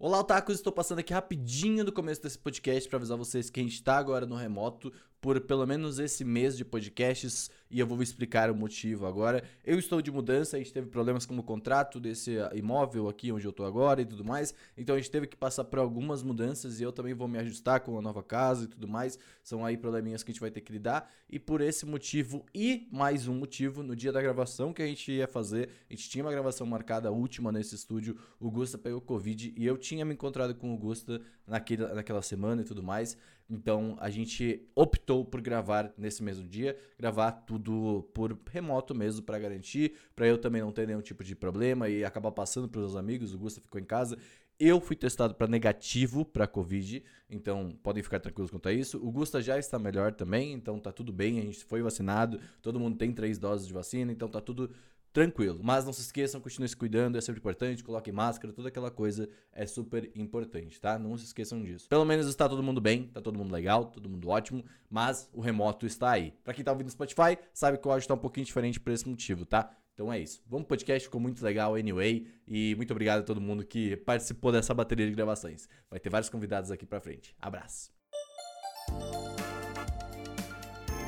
Olá, otakus! Estou passando aqui rapidinho do começo desse podcast para avisar vocês que a gente está agora no remoto por pelo menos esse mês de podcasts e eu vou explicar o motivo agora. Eu estou de mudança, a gente teve problemas com o contrato desse imóvel aqui onde eu estou agora e tudo mais, então a gente teve que passar por algumas mudanças e eu também vou me ajustar com a nova casa e tudo mais. São aí probleminhas que a gente vai ter que lidar e por esse motivo e mais um motivo, no dia da gravação que a gente ia fazer, a gente tinha uma gravação marcada última nesse estúdio, o Gusta pegou Covid e eu tinha me encontrado com o Gusta naquela semana e tudo mais. Então a gente optou por gravar nesse mesmo dia, gravar tudo por remoto mesmo para garantir, para eu também não ter nenhum tipo de problema e acabar passando para os amigos. O Gusta ficou em casa. Eu fui testado para negativo para Covid, então podem ficar tranquilos quanto a isso. O Gusta já está melhor também, então tá tudo bem. A gente foi vacinado, todo mundo tem três doses de vacina, então tá tudo tranquilo. Mas não se esqueçam, continue se cuidando, é sempre importante, coloque máscara, toda aquela coisa é super importante, tá? Não se esqueçam disso. Pelo menos está todo mundo bem, tá todo mundo legal, todo mundo ótimo, mas o remoto está aí. Para quem tá ouvindo no Spotify, sabe que o áudio tá um pouquinho diferente por esse motivo, tá? Então é isso. Vamos pro podcast, ficou muito legal anyway. E muito obrigado a todo mundo que participou dessa bateria de gravações. Vai ter vários convidados aqui pra frente. Abraço.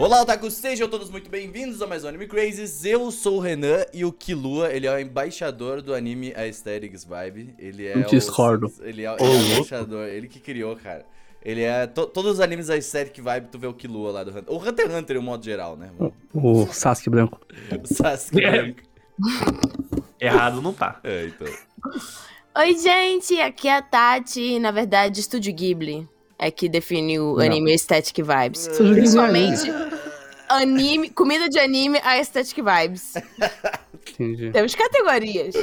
Olá, otakus! Sejam todos muito bem-vindos a mais um Anime Crazes. Eu sou o Renan e o Kilua, ele é o embaixador do anime Aesthetics Vibe. Ele é Discordo. O, ele é, ele é o embaixador, ele que criou, cara. Ele é. To, todos os animes Aesthetic Vibe, tu vê o Kilua lá do Hunter. O Hunter x Hunter, em um modo geral, né? O, o Sasuke branco. o Sasuke É. branco. Errado não tá. É, então. Oi, gente, aqui é a Tati, na verdade, Estúdio Ghibli. É que define o Não. anime Aesthetic Vibes. É Principalmente anime, comida de anime a Aesthetic Vibes. Entendi. Temos categorias.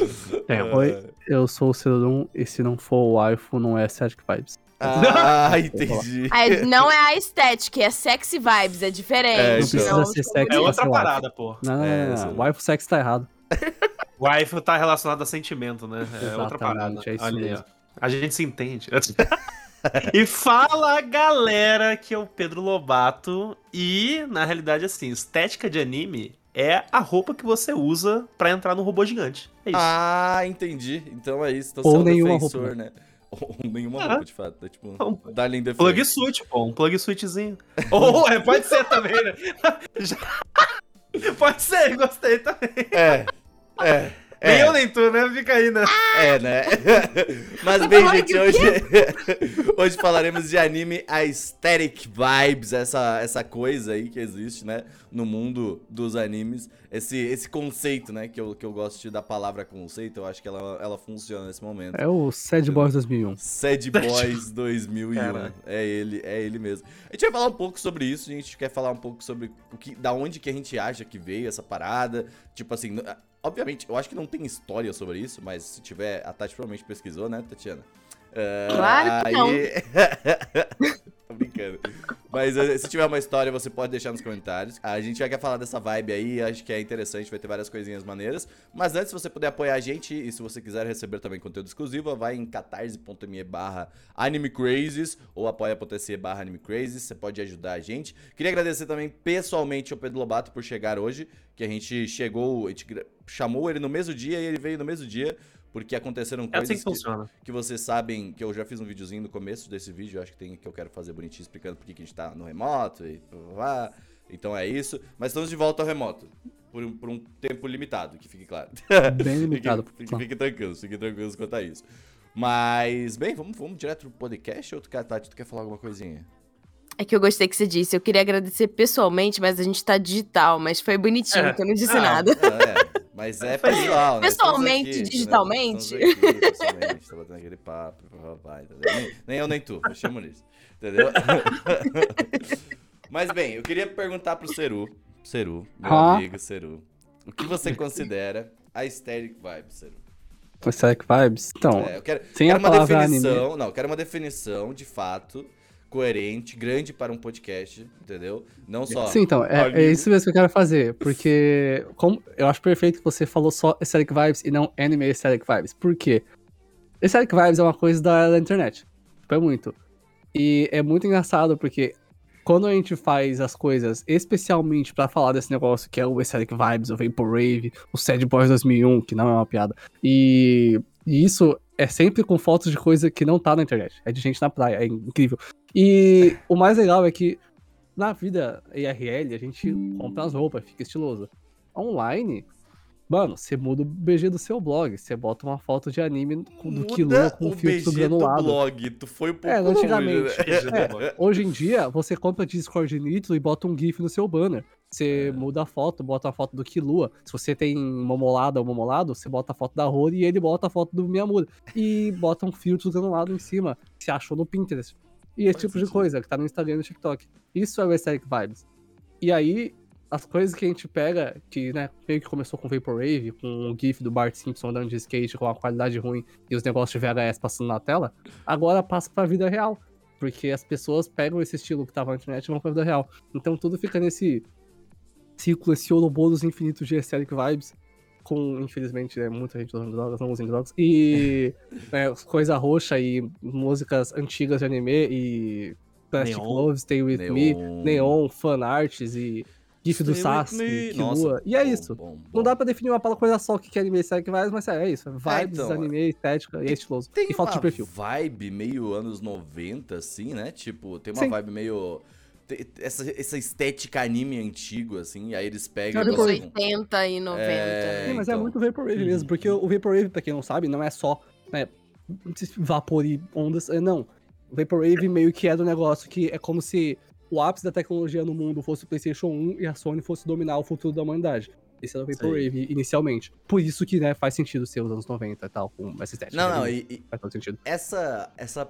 É, Oi, eu sou o Cerodum e se não for o waifu, não é Static Vibes. Ah, entendi. Aí, não é a Aesthetic, é Sexy Vibes, é diferente. É, Não então. precisa ser sexy é outra waifu. parada, pô. Não, não, É, não. Waifu sex tá errado. Wife tá relacionado a sentimento, né? É outra Exatamente, parada. é isso Olha aí, mesmo. ó. A gente se entende. e fala, galera, que é o Pedro Lobato. E, na realidade, assim, estética de anime é a roupa que você usa pra entrar no robô gigante. É isso. Ah, entendi. Então é isso. Então Ou você é um nenhuma defensor, roupa. né? Ou nenhuma Ah. roupa, de fato. É tipo, Um Darling Defense. Plug switch, pô. Um plug switchzinho. Ou é, pode ser também, né? Já- Pode ser, gostei também. É, é. Nem É, eu nem tu, né? Fica aí, né? é, né? Mas bem, gente, hoje, hoje falaremos de anime aesthetic vibes, essa, essa coisa aí que existe, né, no mundo dos animes. Esse, esse conceito, né, que eu, que eu gosto de, da palavra conceito, eu acho que ela, ela funciona nesse momento. É o Sad Boys 2001. Sad Boys 2001. Caralho. É ele, é ele mesmo. A gente vai falar um pouco sobre isso, a gente quer falar um pouco sobre o que, da onde que a gente acha que veio essa parada. Tipo assim, obviamente, eu acho que não tem história sobre isso, mas se tiver, a Tati provavelmente pesquisou, né, Tatiana? Ah, Claro que não. Tô brincando. Mas eh, se tiver uma história, você pode deixar nos comentários. A gente já quer falar dessa vibe aí, acho que é interessante, vai ter várias coisinhas maneiras. Mas antes, se você puder apoiar a gente e se você quiser receber também conteúdo exclusivo, vai em catarse.me barra animecrazes ou apoia.se barra animecrazes, você pode ajudar a gente. Queria agradecer também pessoalmente ao Pedro Lobato por chegar hoje, que a gente chegou, a gente chamou ele no mesmo dia e ele veio no mesmo dia. Porque aconteceram É assim coisas que funciona. que vocês sabem que eu já fiz um videozinho no começo desse vídeo, acho que tem que eu quero fazer bonitinho explicando por que que a gente tá no remoto e blá. Então é isso. Mas estamos de volta ao remoto. Por um, por um tempo limitado, que fique claro. Bem limitado. Fique, fique, fique tranquilos, tranquilos quanto a isso. Mas, bem, vamos, vamos direto pro podcast ou tu quer, Tati, tu quer falar alguma coisinha? É que eu gostei que você disse. Eu queria agradecer pessoalmente, mas a gente tá digital. Mas foi bonitinho, É. que eu não disse Ah, nada. É, mas é pessoal, né? Pessoalmente, aqui, digitalmente. Né? Aqui, pessoalmente, tá batendo aquele papo, papai, entendeu? Nem, nem eu nem tu, eu chamo nisso, entendeu? Mas bem, eu queria perguntar pro Ceru, Ceru, meu Ah. amigo Ceru, o que você considera a aesthetic vibe, Ceru? Static Vibes? Então, É, eu quero, sem quero a uma definição, anime. não, eu quero uma definição de fato, coerente, grande para um podcast, entendeu? Não só... Sim, então, é, é isso mesmo que eu quero fazer. Porque como, eu acho perfeito que você falou só Aesthetic Vibes e não Anime Aesthetic Vibes. Por quê? Aesthetic Vibes é uma coisa da, da internet. Tipo, é muito. E é muito engraçado porque quando a gente faz as coisas especialmente pra falar desse negócio que é o Aesthetic Vibes, o Vaporwave, o Sad Boys 2001, que não é uma piada. E, e isso é sempre com fotos de coisa que não tá na internet. É de gente na praia, é incrível. E o mais legal é que na vida IRL a gente compra as roupas, fica estiloso. Online, mano, você muda o BG do seu blog, você bota uma foto de anime do Muda com o filtro BG do granulado. blog. Tu foi um pouco É, longe, antigamente. né? É, hoje em dia, você compra Discord Nitro e bota um GIF no seu banner. Você muda a foto, bota a foto do Killua. Se você tem momolada ou momolado, você bota a foto da Rory e ele bota a foto do Miyamura. E bota um filtro granulado em cima, que você achou no Pinterest. E esse Faz tipo de sentido. coisa, que tá no Instagram e no TikTok. Isso é o Aesthetic Vibes. E aí, as coisas que a gente pega, que, né, meio que começou com Vaporwave, com o GIF do Bart Simpson andando de skate com a qualidade ruim e os negócios de VHS passando na tela, agora passa pra vida real. Porque as pessoas pegam esse estilo que tava na internet e vão pra vida real. Então tudo fica nesse ciclo, esse Ouroboros infinito de aesthetic vibes. Com, infelizmente, né, muita gente usando drogas, não usem drogas. E é, coisa roxa e músicas antigas de anime e Plastic Neon. Love, Stay With Me, Neon, fanarts e GIF do Stay with Sasuke. Nossa, E é bom, isso. bom, bom. Não dá pra definir uma palavra coisa só o que é anime aesthetic vibes, mas é, é isso. Vibes, então, anime, estética e é estiloso. Tem E uma de perfil. vibe meio anos 90, assim, né? Tipo, tem uma Sim. vibe meio. Essa, essa estética anime antigo, assim, aí eles pegam. Colocam- 80 e 90. É, Sim, mas é então. muito Vaporwave mesmo, porque o Vaporwave, pra quem não sabe, não é só né, vapor e ondas, é, não. O Vaporwave meio que é do negócio que é como se o ápice da tecnologia no mundo fosse o PlayStation 1 e a Sony fosse dominar o futuro da humanidade. Esse era o Vaporwave inicialmente. Por isso que né, faz sentido ser os anos 90 e tal, com essa estética. Não, não, né, e, e Faz todo sentido. essa. essa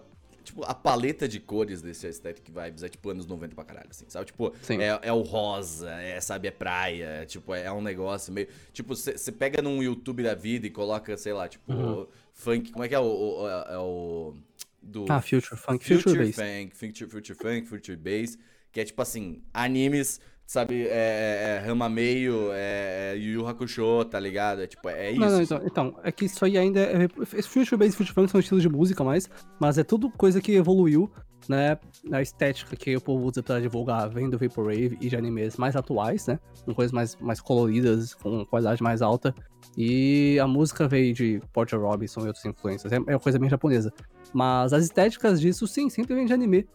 Tipo, a paleta de cores desse Aesthetic Vibes é tipo anos 90 pra caralho, assim, sabe? Tipo, é, é o rosa, é, sabe, é praia, é, tipo, é, um negócio meio. Tipo, você pega num YouTube da vida e coloca, sei lá, tipo, Uhum. funk. Como é que é o. o- é, é o do Ah, Future Funk, Future, Future Bass. Funk, Future, Future Funk, Future Bass, que é tipo assim, animes, sabe, é, é Rama Meio, é, é Yu Yu Hakusho, tá ligado? É tipo, é isso. Não, não, então, então, é que isso aí ainda é. Esse Future Bass e Future Funk são estilos de música mais, mas é tudo coisa que evoluiu, né? Na estética que o povo usa pra divulgar, vem do Vaporwave e de animes mais atuais, né? Com coisas mais, mais coloridas, com qualidade mais alta. E a música veio de Porter Robinson e outras influências. É, é uma coisa bem japonesa. Mas as estéticas disso, sim, sempre vem de anime.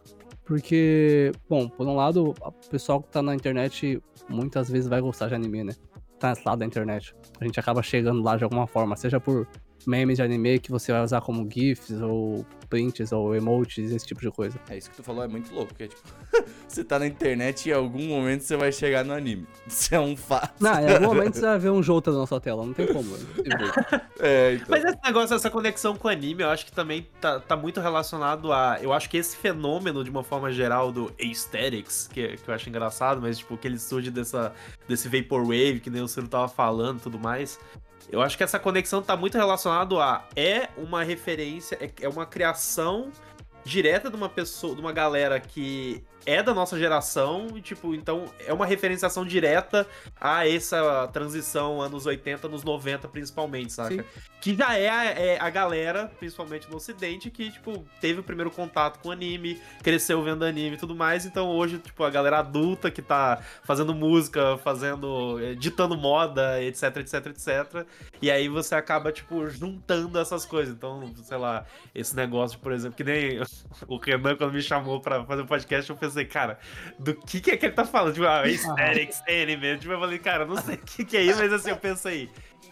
Porque, bom, por um lado, o pessoal que tá na internet muitas vezes vai gostar de anime, né? Tá nesse lado da internet. A gente acaba chegando lá de alguma forma, seja por memes de anime que você vai usar como GIFs, ou prints, ou emotes, esse tipo de coisa. É isso que tu falou, é muito louco, porque, tipo, você tá na internet e em algum momento você vai chegar no anime. Isso é um fato. Não, em algum momento você vai ver um Jota na sua tela, não tem como. é. É, então. Mas esse negócio, essa conexão com o anime, eu acho que também tá, tá muito relacionado a. Eu acho que esse fenômeno, de uma forma geral, do aesthetics, que, que eu acho engraçado, mas tipo, que ele surge dessa, desse Vaporwave, que nem o Ciro tava falando e tudo mais. Eu acho que essa conexão tá muito relacionado a. É uma referência, é, é uma criação direta de uma pessoa, de uma galera que é da nossa geração, e tipo, então é uma referenciação direta a essa transição anos 80, anos 90, principalmente, saca? Sim. Que já é a, é a galera, principalmente no ocidente, que, tipo, teve o primeiro contato com anime, cresceu vendo anime e tudo mais, então hoje, tipo, a galera adulta que tá fazendo música, fazendo, eh, ditando moda, etc, etc, etc, e aí você acaba, tipo, juntando essas coisas, então, sei lá, esse negócio, por exemplo, que nem o Renan, quando me chamou pra fazer o podcast, eu pensei, cara, do que que é que ele tá falando? Tipo, ah, aesthetics, anime. Tipo, eu falei, cara, não sei o que que é isso, mas assim, eu pensei.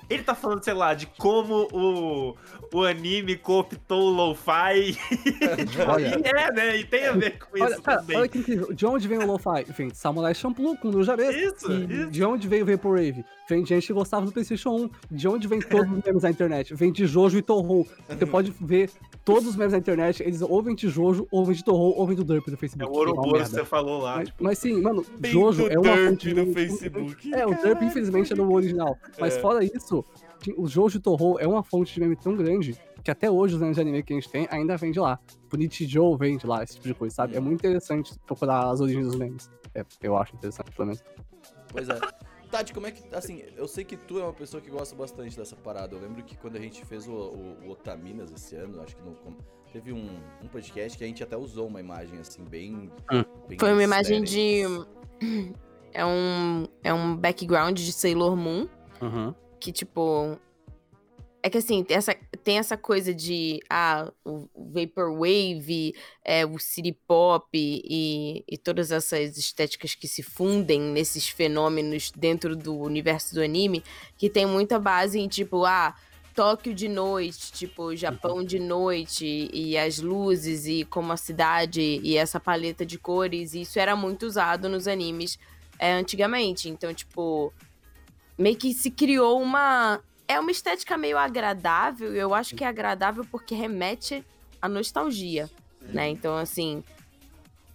Ele tá falando, sei lá, de como o, o anime cooptou o lo-fi. Tipo, e é, né? E tem a ver com isso Olha, cara, também. olha que incrível. De onde vem o Lo-Fi? Vem de Samurai Champloo com o Jabez. Isso, E isso. de onde veio o Vaporwave? Vem de gente que gostava do PlayStation 1. De onde vem todos os memes da internet? Vem de Jojo e Torro. Você pode ver todos os memes da internet, eles ou vêm de Jojo, ou vem de Torro, ou vem do Derp do É Facebook. o é uma Ouroboros que você falou lá. Mas, tipo, mas sim, mano, Jojo é uma Derp fonte no Facebook. É, o Derp infelizmente é no original. Mas É. fora isso, o Jojo e Torro é uma fonte de meme tão grande que até hoje os memes de anime que a gente tem ainda vem de lá. O Nichijou vem de lá, esse tipo de coisa, sabe? É muito interessante procurar as origens dos memes. É, eu acho interessante, pelo menos. Pois é. Tati, como é que. Assim, eu sei que tu é uma pessoa que gosta bastante dessa parada. Eu lembro que quando a gente fez o, o, o Otaminas esse ano, acho que no, teve um, um podcast que a gente até usou uma imagem assim, bem. Hum. bem Foi uma imagem de. É um, é um background de Sailor Moon. Uhum. Que, tipo. É que assim, tem essa, tem essa coisa de ah, o Vaporwave, é, o City Pop e, e todas essas estéticas que se fundem nesses fenômenos dentro do universo do anime, que tem muita base em tipo, ah, Tóquio de noite, tipo, Japão de noite, e as luzes, e como a cidade, e essa paleta de cores, e isso era muito usado nos animes é, antigamente. Então, tipo, meio que se criou uma é uma estética meio agradável. Eu acho que é agradável porque remete à nostalgia, né? Então, assim,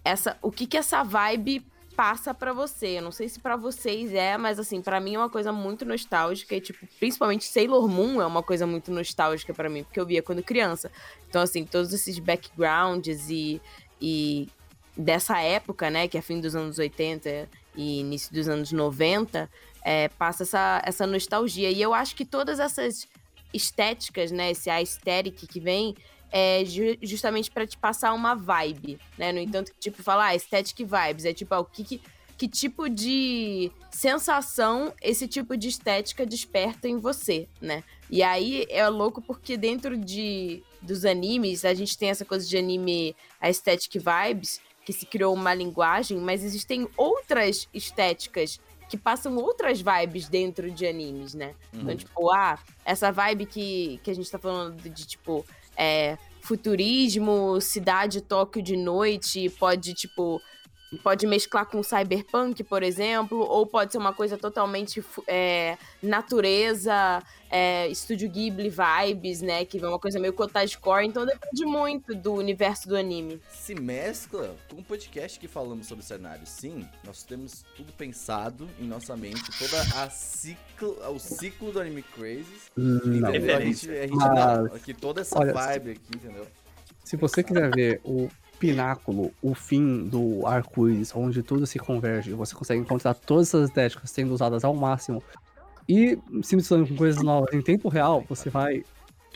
essa, o que que essa vibe passa para você? Eu não sei se para vocês é, mas assim, para mim é uma coisa muito nostálgica e tipo, principalmente Sailor Moon é uma coisa muito nostálgica para mim, porque eu via quando criança. Então, assim, todos esses backgrounds e e dessa época, né, que é fim dos anos 80 e início dos anos 90, é, passa essa, essa nostalgia. E eu acho que todas essas estéticas, né, esse aesthetic que vem, é ju justamente para te passar uma vibe, né? No entanto, tipo, falar ah, aesthetic vibes, é tipo, ah, o que, que, que tipo de sensação esse tipo de estética desperta em você, né? E aí é louco porque dentro de dos animes, a gente tem essa coisa de anime aesthetic vibes, que se criou uma linguagem, mas existem outras estéticas que passam outras vibes dentro de animes, né? Então, uhum. Então, tipo, ah, essa vibe que, que a gente tá falando de, de tipo, é, futurismo, cidade Tóquio de noite, pode, tipo, pode mesclar com cyberpunk, por exemplo, ou pode ser uma coisa totalmente é, natureza, é, Estúdio Ghibli vibes, né? Que é uma coisa meio cottagecore, então depende muito do universo do anime. Se mescla com o podcast que falamos sobre cenários. Sim, nós temos tudo pensado em nossa mente, toda a ciclo, o ciclo do Anime Crazy. Não, a gente, a gente dá aqui toda essa Olha, vibe aqui, entendeu? Se você quiser ver o pináculo, o fim do arco-íris, onde tudo se converge, você consegue encontrar todas essas estéticas sendo usadas ao máximo e se misturando com coisas novas em tempo real, você vai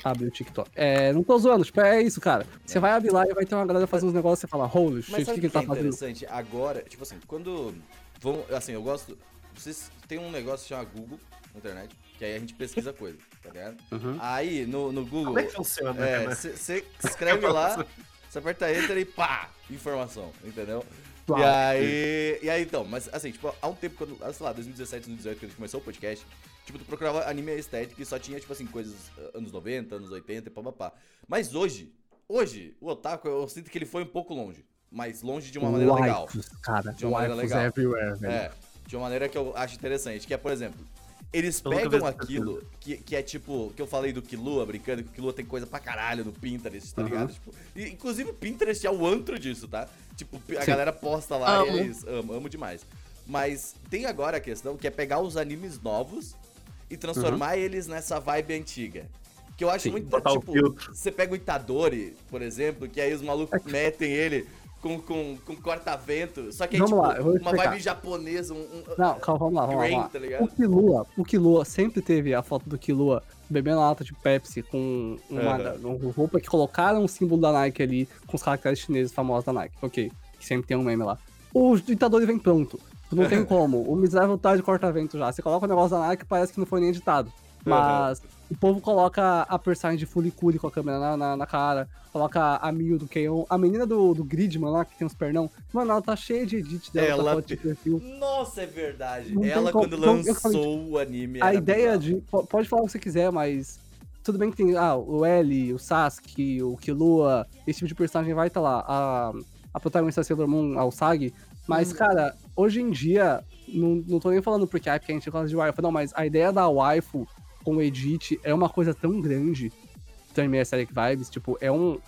abrir o TikTok. É, não tô zoando, tipo, é isso, cara. Você vai abrir lá e vai ter uma galera fazendo uns negócios e você fala, holy shit, o que, que ele tá é fazendo? interessante agora, tipo assim, quando. Vão, assim, eu gosto. Vocês tem um negócio que chama Google na internet, que aí a gente pesquisa coisa, tá ligado? Uhum. Aí no, no Google. Como é que funciona? Você escreve lá. Você aperta Enter e pá, informação, entendeu? E aí, e aí, então, mas assim, tipo, há um tempo, quando, ah, sei lá, 2017, 2018, quando a gente começou o podcast, tipo, tu procurava anime estético e só tinha, tipo assim, coisas ah, anos 90, anos 80 e pá. Mas hoje, hoje, o Otaku, eu sinto que ele foi um pouco longe. Mas longe de uma maneira legal. Cara, de uma maneira legal. Everywhere, velho. É, de uma maneira que eu acho interessante, que é, por exemplo, eles pegam aquilo que, que é tipo, que eu falei do Kilua brincando, que o Kilua tem coisa pra caralho no Pinterest, tá uhum. ligado? Tipo, e, inclusive o Pinterest é o antro disso, tá? Tipo, a Sim. galera posta lá amo. e eles amam, amo demais. Mas tem agora a questão que é pegar os animes novos e transformar uhum. eles nessa vibe antiga. Que eu acho Sim, muito. Tipo, você pega o Itadori, por exemplo, que aí os malucos é metem ele com, com, com corta-vento. Só que é tipo lá, uma vibe japonesa. Um, um, Não, calma, vamos lá, vamos lá. Tá o Kilua, o Kilua sempre teve a foto do Kilua bebendo lata de Pepsi com uma, uhum. uma, roupa que colocaram o símbolo da Nike ali, com os caracteres chineses famosos da Nike. Ok, que sempre tem um meme lá. O ditador vem pronto. Não tem como. O miserável tá de corta-vento já. Você coloca o negócio da Nike parece que não foi nem editado. Mas. Uhum o povo coloca a personagem de Fuliculi com a câmera na, na, na, cara, coloca a Mil do Keion, a menina do, do Gridman lá, que tem os pernão. Mano, ela tá cheia de edit dela, ela... tá de perfil. Nossa, é verdade. Não ela, quando lançou falei, o anime. A ideia bizarro. de. Pode falar o que você quiser, mas. Tudo bem que tem ah, o L, o Sasuke, o Killua, esse tipo de personagem vai estar tá lá. A, a protagonista Sailor Moon, a Usagi. Mas, hum. cara, hoje em dia, não, não tô nem falando porque, ah, porque a gente gosta de waifu, não, mas a ideia da waifu com o Edit é uma coisa tão grande também Aesthetic Vibes, tipo, é um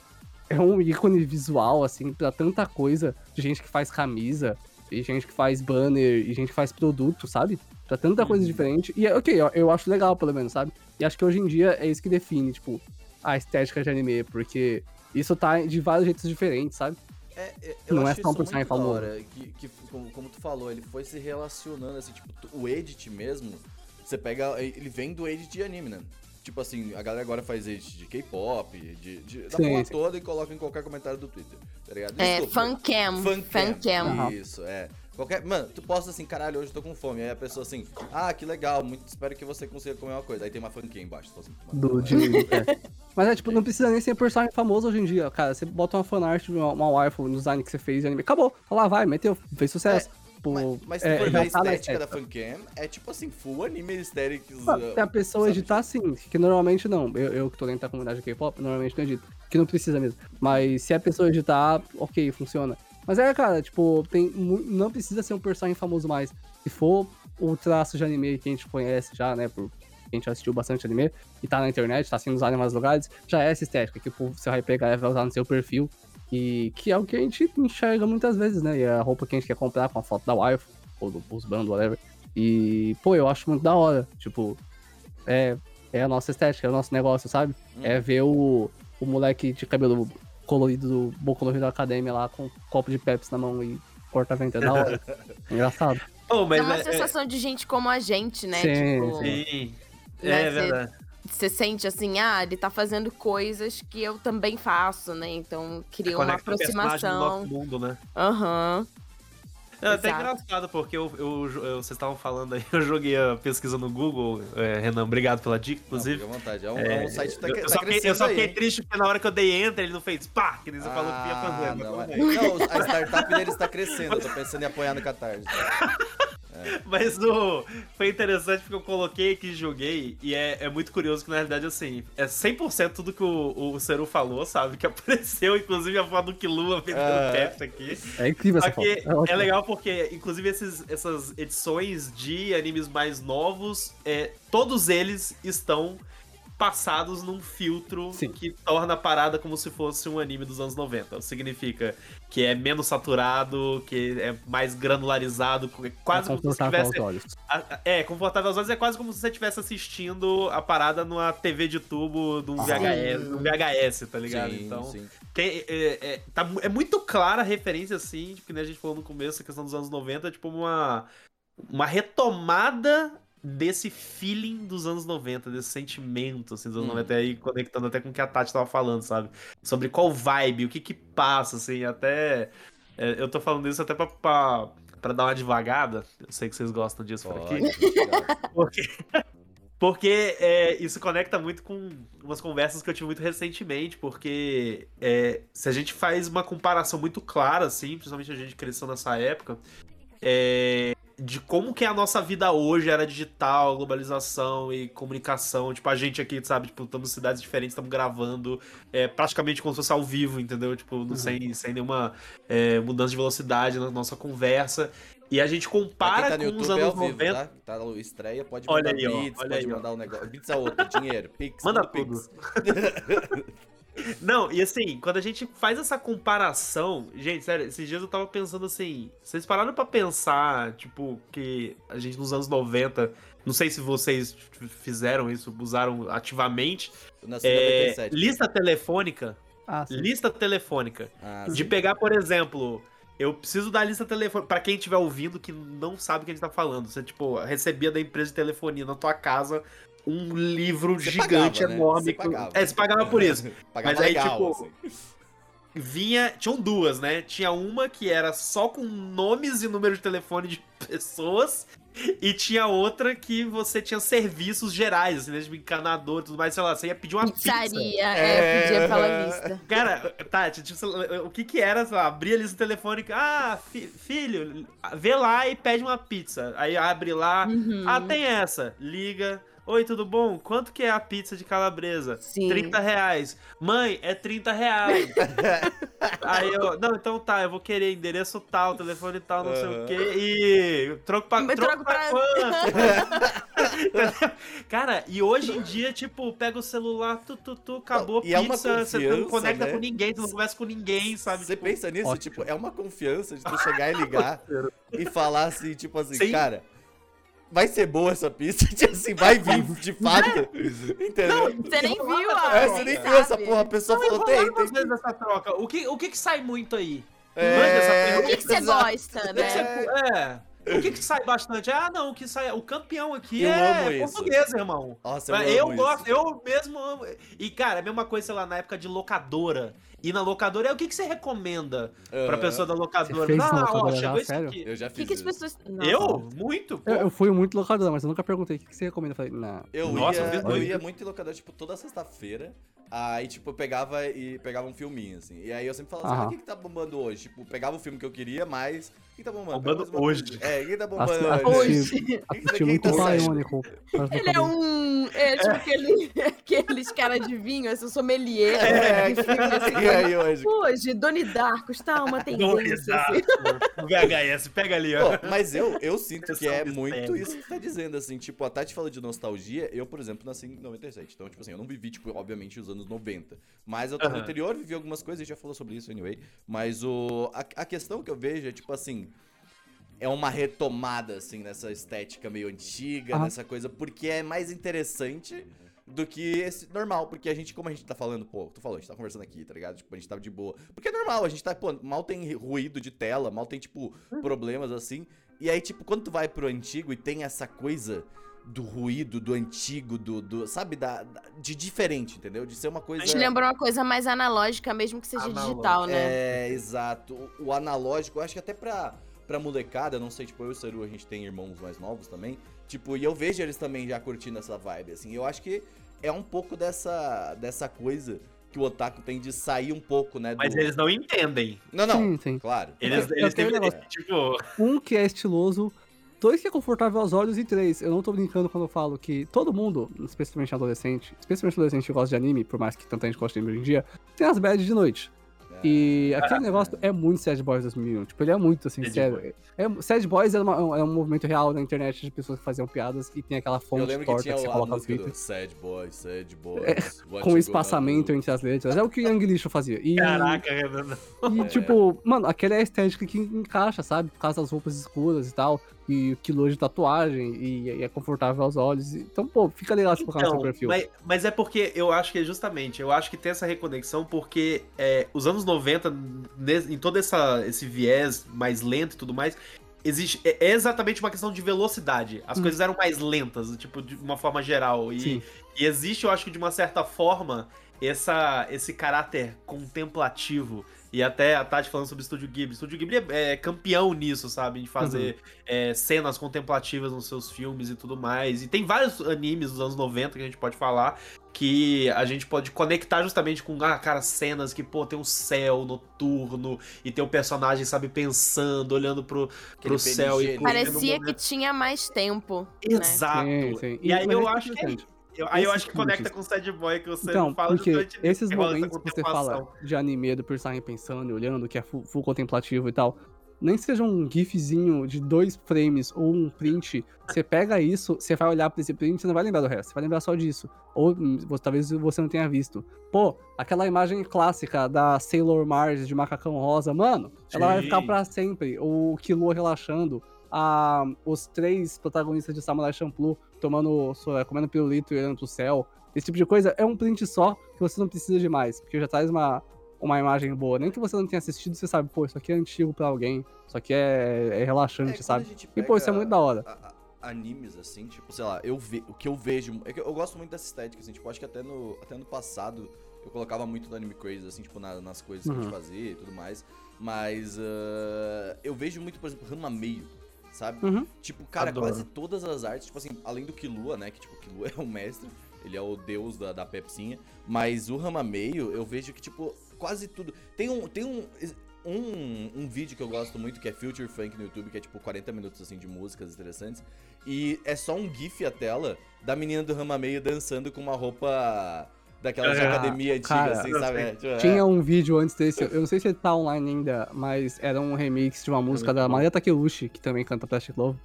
é um ícone visual assim para tanta coisa de gente que faz camisa, e gente que faz banner, e gente que faz produto, sabe? Pra tanta coisa uhum. diferente. E OK, eu, eu acho legal pelo menos, sabe? E acho que hoje em dia é isso que define, tipo, a estética de anime, porque isso tá de vários jeitos diferentes, sabe? É, é não é só um personagem famoso. Que, que como, como, tu falou, ele foi se relacionando, assim, tipo, o edit mesmo, você pega. Ele vem do edit de anime, né? Tipo assim, a galera agora faz edit de K-pop, de, de, da porra toda e coloca em qualquer comentário do Twitter, tá ligado? É, fancam. Fancam. Fan Isso, é. Qualquer, mano, tu posta assim, caralho, hoje eu tô com fome. Aí a pessoa assim, ah, que legal, muito espero que você consiga comer uma coisa. Aí tem uma fanquinha embaixo. fala Assim, Do, é. é. Mas é tipo, não precisa nem ser personagem famoso hoje em dia, cara. Você bota uma fanart, uma, uma waifu no design que você fez de anime, acabou. Tá lá, vai, meteu, fez sucesso. Tipo, Mas, mas se é, for ver a tá estética da fancam, é tipo assim, full anime aesthetics. Se a pessoa sabe? editar, sim. Que normalmente não. Eu, eu que tô dentro da comunidade de K-pop, normalmente não edito. Que não precisa mesmo. Mas se a pessoa editar, ok, funciona. Mas é, cara, tipo, tem, não precisa ser um personagem famoso mais. Se for o traço de anime que a gente conhece já, né? Por, a gente assistiu bastante anime e tá na internet, tá sendo usado em vários lugares, já é essa estética que pô, você vai pegar e vai usar no seu perfil. E que é o que a gente enxerga muitas vezes, né? E é a roupa que a gente quer comprar com a foto da wife, ou do husband, whatever. E, pô, eu acho muito da hora. Tipo, é, é a nossa estética, é o nosso negócio, sabe? É ver o, o moleque de cabelo colorido do Boku colorido da academia lá com um copo de Pepsi na mão e corta vento. É da hora. É engraçado. Pô, mas é uma é- é- sensação de gente como a gente, né? Sim, tipo, Sim. Né, É verdade. Você sente assim, ah, ele tá fazendo coisas que eu também faço, né? Então cria uma personagem no aproximação. nosso mundo, né? Aham. É até Exato. engraçado, porque eu, eu- eu- vocês estavam falando aí, eu joguei a pesquisa no Google. É, Renan, obrigado pela dica, Não, inclusive. à vontade. É um, É, é um site que tá, eu, tá eu só fiquei, eu só fiquei aí, triste porque na hora que eu dei enter, ele não fez pá, que nem você falou que ia Ah, fazer. não, é- não, a startup deles tá crescendo. Eu tô pensando em apoiar no Catarse. Mas o, foi interessante porque eu coloquei aqui e joguei, e é, é muito curioso que na realidade, assim, é 100% tudo que o, o Seru falou, sabe? Que apareceu, inclusive, a foto do Kilua vendendo Ah. Pepsi aqui. É incrível essa foto. É é legal porque, inclusive, esses, essas edições de animes mais novos, é, todos eles estão passados num filtro Sim. que torna a parada como se fosse um anime dos anos 90. Significa que é menos saturado, que é mais granularizado, é quase É como se você confortável aos tivesse É, confortável aos olhos é quase como se você estivesse assistindo a parada numa TV de tubo de um VHS, um VHS, tá ligado? Sim, então, sim. tem- é, é, tá é muito clara a referência, assim, tipo, que nem a gente falou no começo, a questão dos anos 90, tipo, uma, uma retomada desse feeling dos anos 90, desse sentimento, assim, dos anos Hum. 90, aí conectando até com o que a Tati tava falando, sabe? Sobre qual vibe, o que que passa, assim, até... é, eu tô falando isso até pra, pra, pra dar uma devagada, eu sei que vocês gostam disso por aqui. Pode. Porque, porque é, isso conecta muito com umas conversas que eu tive muito recentemente, porque é, se a gente faz uma comparação muito clara, assim, principalmente a gente cresceu nessa época, é, de como que é a nossa vida hoje, era digital, globalização e comunicação, tipo, a gente aqui, sabe, tipo, estamos em cidades diferentes, estamos gravando é, praticamente como se fosse ao vivo, entendeu? Tipo, Uhum. não sem, sem nenhuma é, mudança de velocidade na nossa conversa. E a gente compara tá com os YouTube é anos ao vivo, 90. tá? Tá no estreia, pode Olha mandar aí, ó, bits, olha pode aí, ó. mandar um negócio. Bits é outro, dinheiro, pix, Manda pix. Não, e assim, quando a gente faz essa comparação, gente, sério, esses dias eu tava pensando assim, vocês pararam pra pensar, tipo, que a gente nos anos 90, não sei se vocês fizeram isso, usaram ativamente, Eu nasci em é, 97. lista telefônica, Ah, sim. lista telefônica, Ah, de pegar, por exemplo, eu preciso da lista telefônica, pra quem estiver ouvindo que não sabe o que a gente tá falando, você, tipo, recebia da empresa de telefonia na tua casa um livro Você gigante, pagava, né? enorme. Você com- pagava. É, você pagava por isso. Pagava Mas aí, legal, tipo, assim. vinha. Tinham duas, né? Tinha uma que era só com nomes e número de telefone de pessoas. E tinha outra que você tinha serviços gerais, assim, né? De encanador e tudo mais, sei lá, você ia pedir uma pizza. Pizzaria, é, pedia pela lista. Cara, Tati, tipo, o que que era, sei lá, abrir a lista telefônica, ah, fi- filho, vê lá e pede uma pizza. Aí abre lá, Uhum. ah, tem essa, liga, oi, tudo bom? Quanto que é a pizza de calabresa? Sim. 30 reais. Mãe, é 30 reais. Aí eu, não, então tá, eu vou querer endereço tal, telefone tal, não sei o quê. E troco pra, troco troco pra quanto? Cara, e hoje em dia, tipo, pega o celular, tu, tu, tu, acabou E é a uma pizza, você não conecta né? com ninguém, você não conversa com ninguém, sabe? Você Tipo, pensa nisso, ótimo. tipo, é uma confiança de tu chegar e ligar e falar assim, tipo assim, Sim. cara, vai ser boa essa pizza, tipo assim, vai vir de fato, entendeu? Você nem viu a. É, você nem viu essa porra, a pessoa Não, falou, tem, tem. vezes essa troca. O que, o que que sai muito aí? É, O que, que você gosta, O que que né? é. O que que sai bastante? Ah, não, o que sai. O campeão aqui Eu é amo isso. português, irmão. Nossa, eu, Eu, amo gosto, isso. eu mesmo amo. E, cara, a mesma coisa, sei lá, na época de locadora. Ir na locadora. É o que, que você recomenda pra Aham. pessoa da locadora? fez isso na ah, ó, locadora chegou já? isso Sério? aqui. Eu já O fiz que, que as isso. pessoas. Nossa. Eu? Muito? Pô. Eu, eu fui muito locadora, mas eu nunca perguntei o que, que você recomenda. Eu falei, não. Eu, Nossa, ia, eu ia muito em locador, tipo, toda sexta-feira. Aí, tipo, eu pegava e pegava um filminho, assim. E aí eu sempre falava assim, ah, o que, que tá bombando hoje? Tipo, pegava o filme que eu queria, mas. O que tá bombando? Bombando hoje. coisa. É, o que tá bombando Assisti, hoje? assisti, assisti Quem muito tá saindo? Bionicle. Ele é um. É tipo aquele, aqueles cara de vinho, esse sommelier. É, de filme, assim. aí hoje? Hoje, Doni Darko está uma tendência. assim. O VHS, pega ali, ó. Pô, mas eu, eu sinto que é de muito isso que tu tá dizendo, assim. Tipo, a Tati fala de nostalgia. Eu, por exemplo, nasci em 97. Então, tipo assim, eu não vivi, tipo, obviamente, os anos 90. Mas eu tava no Aham. interior, vivi algumas coisas, a gente já falou sobre isso, anyway. Mas o, a, a questão que eu vejo é, tipo assim. É uma retomada, assim, nessa estética meio antiga, Aham. nessa coisa, porque é mais interessante do que esse normal. Porque a gente, como a gente tá falando, pô, tu falou, a gente tá conversando aqui, tá ligado? Tipo, a gente tava de boa. Porque é normal, a gente tá, pô, mal tem ruído de tela, mal tem, tipo, problemas assim. E aí, tipo, quando tu vai pro antigo e tem essa coisa do ruído, do antigo, do. do sabe, da, da- de diferente, entendeu? De ser uma coisa. Te lembra uma coisa mais analógica, mesmo que seja Analógico. digital, né? É, exato. O, o analógico, eu acho que até pra, pra molecada, não sei, tipo, eu e o Saru, a gente tem irmãos mais novos também. Tipo, e eu vejo eles também já curtindo essa vibe, assim. Eu acho que é um pouco dessa, dessa coisa que o otaku tem de sair um pouco, né? Do... Mas eles não entendem. Não, não, Sim, sim. claro. Eles, Eu eles têm, um negócio. tipo... Um que é estiloso, dois que é confortável aos olhos e três. Eu não tô brincando quando eu falo que todo mundo, especialmente adolescente, especialmente adolescente que gosta de anime, por mais que tanta gente goste de anime hoje em dia, tem as bads de noite. E aquele negócio é muito Sad Boys 2001. Tipo, ele é muito, assim, Sad sério. É, Sad Boys era, uma- é um movimento real na internet de pessoas que faziam piadas e tem aquela fonte que torta tinha que você coloca no Twitter. Sad Boys, Sad Boys. É, Com you espaçamento entre as letras. É o que o Young Lixo fazia. E, Caraca, Renan. E, tipo, mano, aquela é a estética que encaixa, sabe? Por causa das roupas escuras e tal. E o quilo de tatuagem. E, e é confortável aos olhos. Então, pô, fica legal se colocar no seu Então, perfil. mas, mas é porque eu acho que é justamente, eu acho que tem essa reconexão porque é, os anos 90, ne- em todo essa, esse viés mais lento e tudo mais, existe, é, é exatamente uma questão de velocidade. As Hum. coisas eram mais lentas, tipo, de uma forma geral. E, e existe, eu acho que de uma certa forma, essa, esse caráter contemplativo. E até a Tati falando sobre o Estúdio Ghibli. O Estúdio Ghibli é, é campeão nisso, sabe? De fazer é, cenas contemplativas nos seus filmes e tudo mais. E tem vários animes dos anos 90 que a gente pode falar que a gente pode conectar justamente com, ah, cara, cenas que, pô, tem um céu noturno e tem o personagem, sabe, pensando, olhando pro, pro céu e Parecia que tinha mais tempo. né? Exato. Sim, sim. E aí mas eu é acho que é. Eu- aí eu acho que conecta com o Sad Boy que você Então, fala porque esses momentos que você fala de anime do personagem pensando e olhando, que é full, full contemplativo e tal, nem seja um gifzinho de dois frames ou um print, você pega isso, você vai olhar pra esse print, você não vai lembrar do resto, você vai lembrar só disso. Ou talvez você não tenha visto. Pô, aquela imagem clássica da Sailor Mars de macacão rosa, mano, ela vai ficar pra sempre. O Killua relaxando. A- os três protagonistas de Samurai Champloo tomando, comendo pirulito e olhando pro céu. Esse tipo de coisa é um print só que você não precisa de mais, porque já traz uma, uma imagem boa. Nem que você não tenha assistido, você sabe, pô, isso aqui é antigo pra alguém, isso aqui é, é relaxante, quando sabe? E pô, isso é muito da hora. a- a- animes, assim, tipo, sei lá, eu ve, o que eu vejo. É que eu gosto muito dessa estética, assim, tipo, acho que até no, até no passado eu colocava muito do anime crazy, assim, tipo, na- nas coisas que a Uhum. gente fazia e tudo mais. Mas ah, eu vejo muito, por exemplo, Ranma meio, sabe? Uhum. Tipo, cara, Adoro. quase todas as artes, tipo assim, além do Killua, né? Que tipo, o Killua é o mestre, ele é o deus da, da Pepsinha. Mas o Ramameio, eu vejo que, tipo, quase tudo. Tem um. Tem um. Um, um vídeo que eu gosto muito, que é Future Funk no YouTube, que é tipo 40 minutos assim de músicas interessantes. E é só um GIF a tela da menina do Ramameio dançando com uma roupa daquelas de Ah, academia antiga, cara, assim, sabe? É, tipo, é. Tinha um vídeo antes desse, eu não sei se ele tá online ainda, mas era um remix de uma música da Maria Takeuchi, que também canta Plastic Love,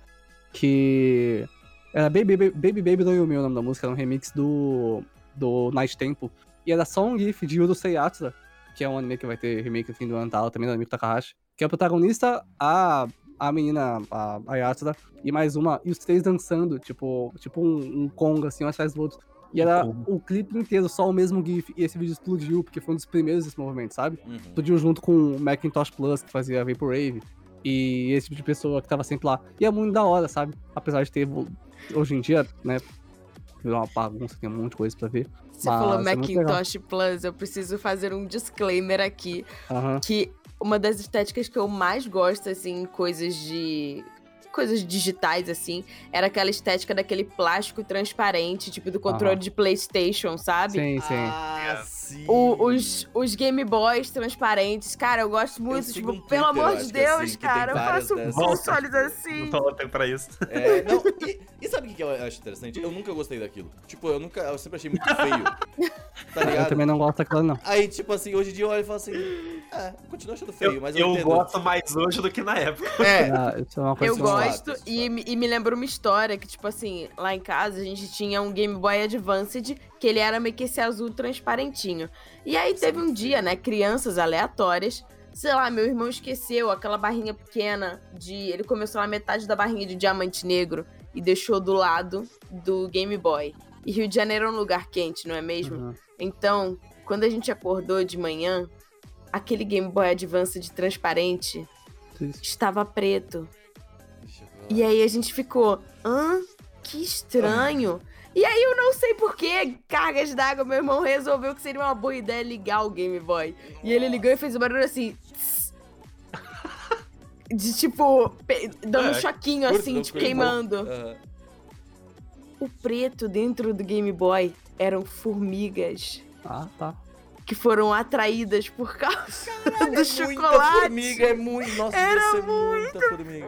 que era Baby Baby, Baby, Baby Don't You Me o nome da música, era um remix do, do Night Tempo, e era só um gif de Urusei Yatsura, que é um anime que vai ter remake no fim do ano, tal, também do anime Takahashi, que é o protagonista, a, a menina, a, a Yatsura, e mais uma, e os três dançando, tipo, tipo um, um conga, assim, um atrás do outro. E era Um o clipe inteiro, só o mesmo GIF. E esse vídeo explodiu, porque foi um dos primeiros desse movimento, sabe? Uhum. Explodiu junto com o Macintosh Plus, que fazia Vaporwave. E esse tipo de pessoa que tava sempre lá. E é muito da hora, sabe? Apesar de ter, hoje em dia, né? virou uma bagunça, tem um monte de coisa pra ver. Você Mas falou é Macintosh Plus, eu preciso fazer um disclaimer aqui. Aham. Que uma das estéticas que eu mais gosto, assim, em coisas de. Coisas digitais, assim, era aquela estética daquele plástico transparente, tipo do controle Aham. de PlayStation, sabe? Sim, sim. Ah, sim. O- os, os Game Boys transparentes, cara, eu gosto muito. sigo tipo, um pelo Twitter, amor de Deus, assim, cara, eu faço dessas. consoles assim. Não tô tempo pra isso. É, não, e, e sabe o que eu acho interessante? Eu nunca gostei daquilo. Tipo, eu nunca. Eu sempre achei muito feio. Tá Eu ligado? também não gosto daquilo, não. Aí, tipo assim, hoje em dia eu olho e falo assim. É, continuo achando feio, Eu, mas eu, eu entendo. gosto mais hoje do que na época. É. Ah, isso é uma coisa Eu gosto e, e me lembra uma história que, tipo assim, lá em casa a gente tinha um Game Boy Advanced que ele era meio que esse azul transparentinho. E aí teve um dia, né, crianças aleatórias, sei lá, meu irmão esqueceu aquela barrinha pequena de. Ele começou na metade da barrinha de diamante negro e deixou do lado do Game Boy. E Rio de Janeiro é um lugar quente, não é mesmo? Uhum. Então, quando a gente acordou de manhã, aquele Game Boy Advanced transparente Triste. estava preto. E aí a gente ficou, hã? Que estranho. E aí eu não sei porquê, cargas d'água, meu irmão resolveu que seria uma boa ideia ligar o Game Boy. E ele ligou e fez um barulho assim. tss. De tipo, dando um É, choquinho assim, não, tipo, queimando. Aham. O preto dentro do Game Boy eram formigas Ah, tá. Que foram atraídas por causa do É Muita chocolate. formiga, é muito. Nossa, Era ser muita formiga.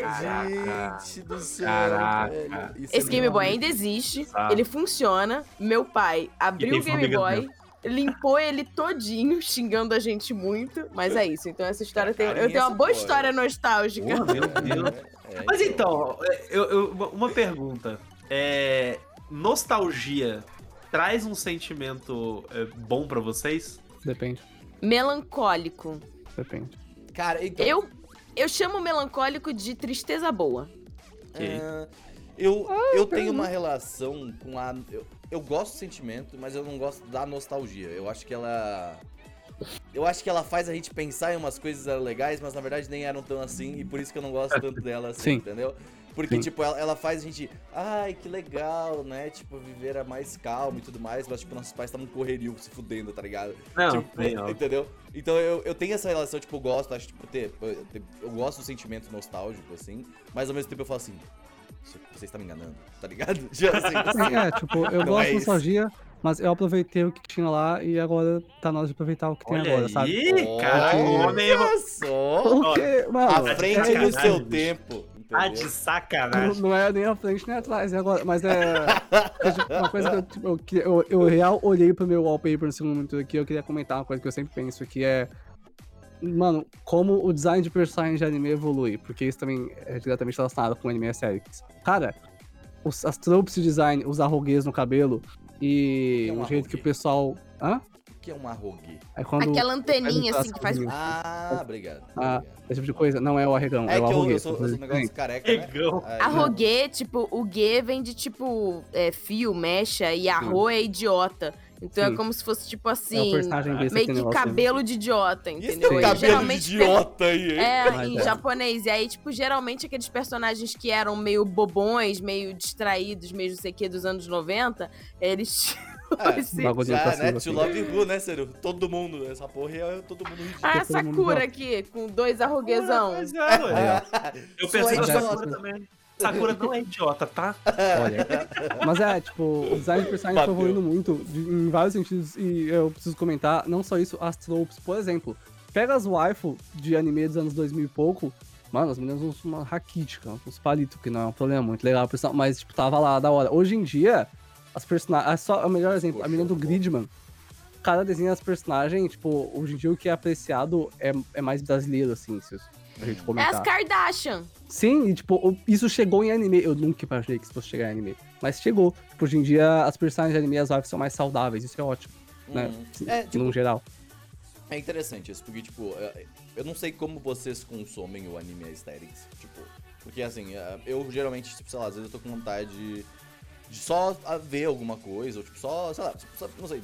Caraca. Gente do céu. Caraca. é Esse Game Boy muito- ainda existe, Ah. ele funciona. Meu pai abriu o Game formigas Boy, limpou ele todinho, xingando a gente muito. Mas é isso. Então essa história tem. Eu tenho uma boa história nostálgica. Pô, meu Deus. É, é, Mas então, eu, eu- uma- uma pergunta. É, nostalgia traz um sentimento é, bom pra vocês? Depende. Melancólico. Depende. Cara, então. Eu, eu chamo melancólico de tristeza boa. É, eu, eu tenho uma relação com a. Eu, eu gosto do sentimento, mas eu não gosto da nostalgia. Eu acho que ela. Eu acho que ela faz a gente pensar em umas coisas legais, mas na verdade nem eram tão assim, e por isso que eu não gosto tanto dela assim, Sim. entendeu? Porque, Sim. tipo, ela, ela faz a gente. Ai, que legal, né? Tipo, viver a mais calmo e tudo mais, mas, tipo, nossos pais estavam correrio se fudendo, tá ligado? Não, Tipo, ó. entendeu? Então eu, eu tenho essa relação, tipo, eu gosto, acho, tipo, ter, eu, eu gosto do sentimento nostálgico, assim, mas ao mesmo tempo eu falo assim, "Você- está me enganando, tá ligado? Já, assim, assim, É, tipo, eu Não gosto é de isso. nostalgia, mas eu aproveitei o que tinha lá e agora tá na hora de aproveitar o que tem Olha agora, aí, sabe? cara, o homem mano? de frente do seu bicho. tempo, entendeu? de sacanagem. Não é nem à frente nem atrás, é agora. Mas é. é uma coisa que eu, tipo, eu, eu, eu real olhei pro meu wallpaper no segundo momento aqui, eu queria comentar uma coisa que eu sempre penso, que é. Mano, como o design de personagem de anime evolui, porque isso também é diretamente relacionado com anime e séries. Cara, os, as tropes de design, os arroguês no cabelo e é um o jeito que o pessoal. Hã? Que é um arrogue? É quando. Aquela anteninha assim que faz. Sim. Ah, obrigado. Ah, obrigado. esse tipo de coisa. Não é o arregão, é, É o que eu, eu sou, eu sou um negócio careca, né? Arregão. Aí- Arroguê, tipo, o guê vem de tipo é, fio, mecha, e arro é idiota. Então é Sim. como se fosse, tipo É assim, besta meio que negócio. cabelo de idiota, Isso entendeu? um E cabelo de geralmente idiota aí, hein? É, Mas em é. japonês. E aí, tipo, geralmente aqueles personagens que eram meio bobões, meio distraídos, meio não sei o que, dos anos 90, eles. É, Bagulho Já, pra né? To assim. Love You, né, sério? Todo mundo, essa porra é todo mundo ridículo. Ah, a todo mundo Sakura bom. aqui, com dois arroguezão. Pois é, ué. Eu pensei na. Sakura também. Sakura não é idiota, tá? Olha. Mas é, tipo, o design de personagem tá Bateu. evoluindo muito, de- em vários sentidos, e eu preciso comentar, não só isso, as tropes. Por exemplo, pega as waifu de anime dos anos 2000 e pouco, mano, as meninas usam uma raquítica, uns palitos, que não é um problema muito legal, pessoal, mas, tipo, tava lá, da hora. Hoje em dia, as personagens, só o melhor exemplo, a menina do Gridman, o cara desenha as personagens, tipo, hoje em dia o que é apreciado é, é mais brasileiro, assim, se a gente É comentar. as Kardashian. Sim, e tipo, isso chegou em anime. Eu nunca imaginei que isso fosse chegar em anime. Mas chegou. Tipo, hoje em dia as personagens de anime as wives são mais saudáveis, isso é ótimo, né? Uhum. É, tipo, no geral. É interessante isso, porque, tipo, é, eu não sei como vocês consomem o anime aesthetics, tipo, porque, assim, é, eu geralmente, tipo, sei lá, às vezes eu tô com vontade de, de só a ver alguma coisa, ou, tipo, só, sei lá, tipo, só- não sei,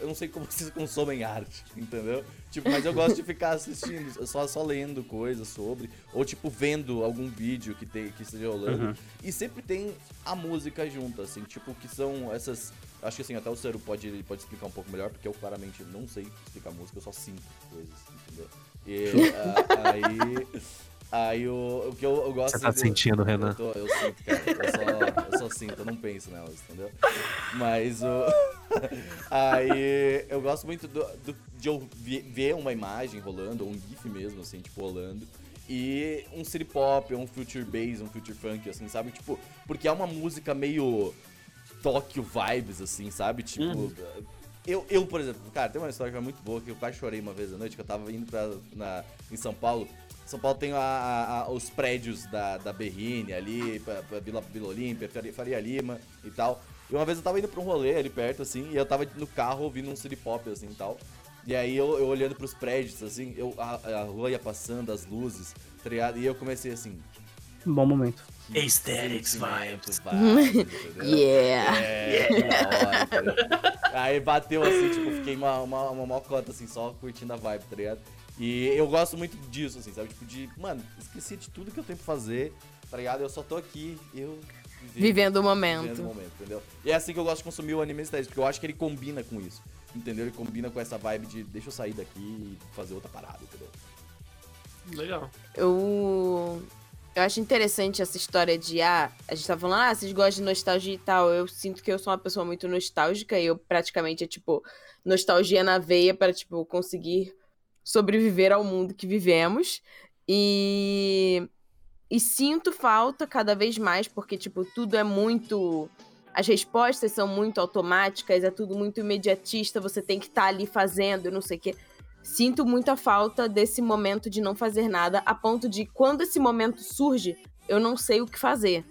eu não sei como vocês consomem arte, entendeu? Tipo, mas eu gosto de ficar assistindo, só, só lendo coisas sobre, ou tipo, vendo algum vídeo que, tem, que esteja rolando. Uhum. E sempre tem a música junto, assim, tipo, que são essas. Acho que assim, até o Cero pode, pode explicar um pouco melhor, porque eu claramente não sei explicar música, eu só sinto coisas, entendeu? E aí. Aí o, o que eu, eu gosto Você tá de- sentindo, Renan? Eu, tô- eu sinto, cara. Eu só, sinto, eu não penso nelas, entendeu? Mas o. Aí eu gosto muito do, do- de eu ver uma imagem rolando, ou um GIF mesmo, assim, tipo, rolando. E um city pop, um future bass, um future funk, assim, sabe? Tipo, porque é uma música meio Tóquio vibes, assim, sabe? Tipo. Uhum. Eu, eu, por exemplo, cara, tem uma história que é muito boa, que eu quase chorei uma vez à noite, que eu tava indo pra, na, em São Paulo. São Paulo tem a- a- a- os prédios da, da Berrine ali, pra, pra Vila, Vila Olímpia, Faria, Lima e tal. E uma vez eu tava indo pra um rolê ali perto, assim, e eu tava no carro ouvindo um city pop, assim, e tal. E aí eu, eu olhando pros prédios, assim, eu, a, a rua ia passando, as luzes, tá ligado? E eu comecei assim... Bom momento. Aesthetics vibes. vibes, entendeu? Yeah! É, hora, tá ligado? Aí bateu assim, tipo, fiquei uma, uma, uma mocota, assim, só curtindo a vibe, tá ligado? E eu gosto muito disso, assim, sabe? Tipo, de, mano, esqueci de tudo que eu tenho pra fazer, tá ligado? Eu só tô aqui, eu. vivi- Vivendo o Vivendo o momento. momento, entendeu? E é assim que eu gosto de consumir o anime estético, porque eu acho que ele combina com isso, entendeu? Ele combina com essa vibe de deixa eu sair daqui e fazer outra parada, entendeu? Legal. Eu. Eu acho interessante essa história de, ah, a gente tá falando, ah, vocês gostam de nostalgia e tal. Eu sinto que eu sou uma pessoa muito nostálgica e eu praticamente é tipo, nostalgia na veia para, tipo, conseguir sobreviver ao mundo que vivemos. E. E sinto falta cada vez mais, porque, tipo, tudo é muito. As respostas são muito automáticas, é tudo muito imediatista, você tem que estar ali fazendo, não sei o quê sinto muita falta desse momento de não fazer nada, a ponto de quando esse momento surge, eu não sei o que fazer.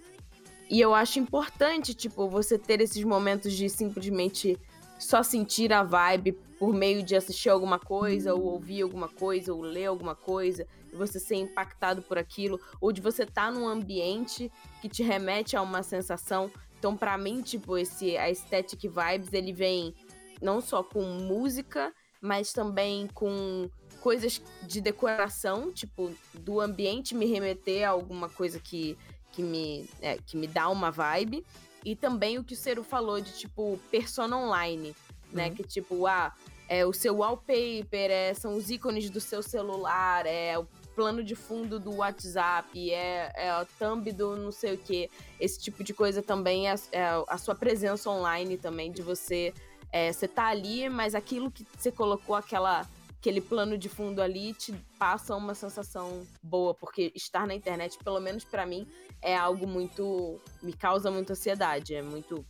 E eu acho importante, tipo, você ter esses momentos de simplesmente só sentir a vibe por meio de assistir alguma coisa, ou ouvir alguma coisa, ou ler alguma coisa, e você ser impactado por aquilo, ou de você estar num ambiente que te remete a uma sensação. Então, pra mim, tipo, esse aesthetic vibes, ele vem não só com música, mas também com coisas de decoração, tipo, do ambiente me remeter a alguma coisa que, que, me, é, que me dá uma vibe. E também o que o Cero falou de, tipo, persona online, né? Uhum. Que, tipo, ah, é o seu wallpaper, é, são os ícones do seu celular, é o plano de fundo do WhatsApp, é, é a thumb do não sei o que. Esse tipo de coisa também é, é a sua presença online também, de você é, você tá ali, mas aquilo que você colocou, aquela, aquele plano de fundo ali, te passa uma sensação boa, porque estar na internet, pelo menos pra mim, é algo muito. me causa muita ansiedade. É muito.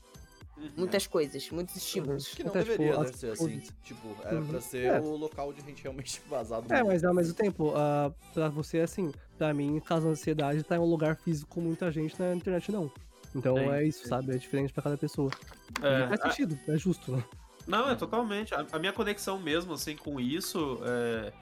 Muitas coisas, muitos estímulos. Que não Até, tipo, deveria né, as- ser assim. Tipo, era pra Uhum. ser É. o local onde a gente realmente vazado. É, mas ao mesmo tempo, ah, pra você, assim, pra mim, caso a ansiedade tá em um lugar físico com muita gente na internet, não. Então Sim, é isso, sim. sabe? É diferente pra cada pessoa. É, E faz a- sentido, é justo, né? Não, é totalmente. A, a minha conexão mesmo, assim, com isso, é,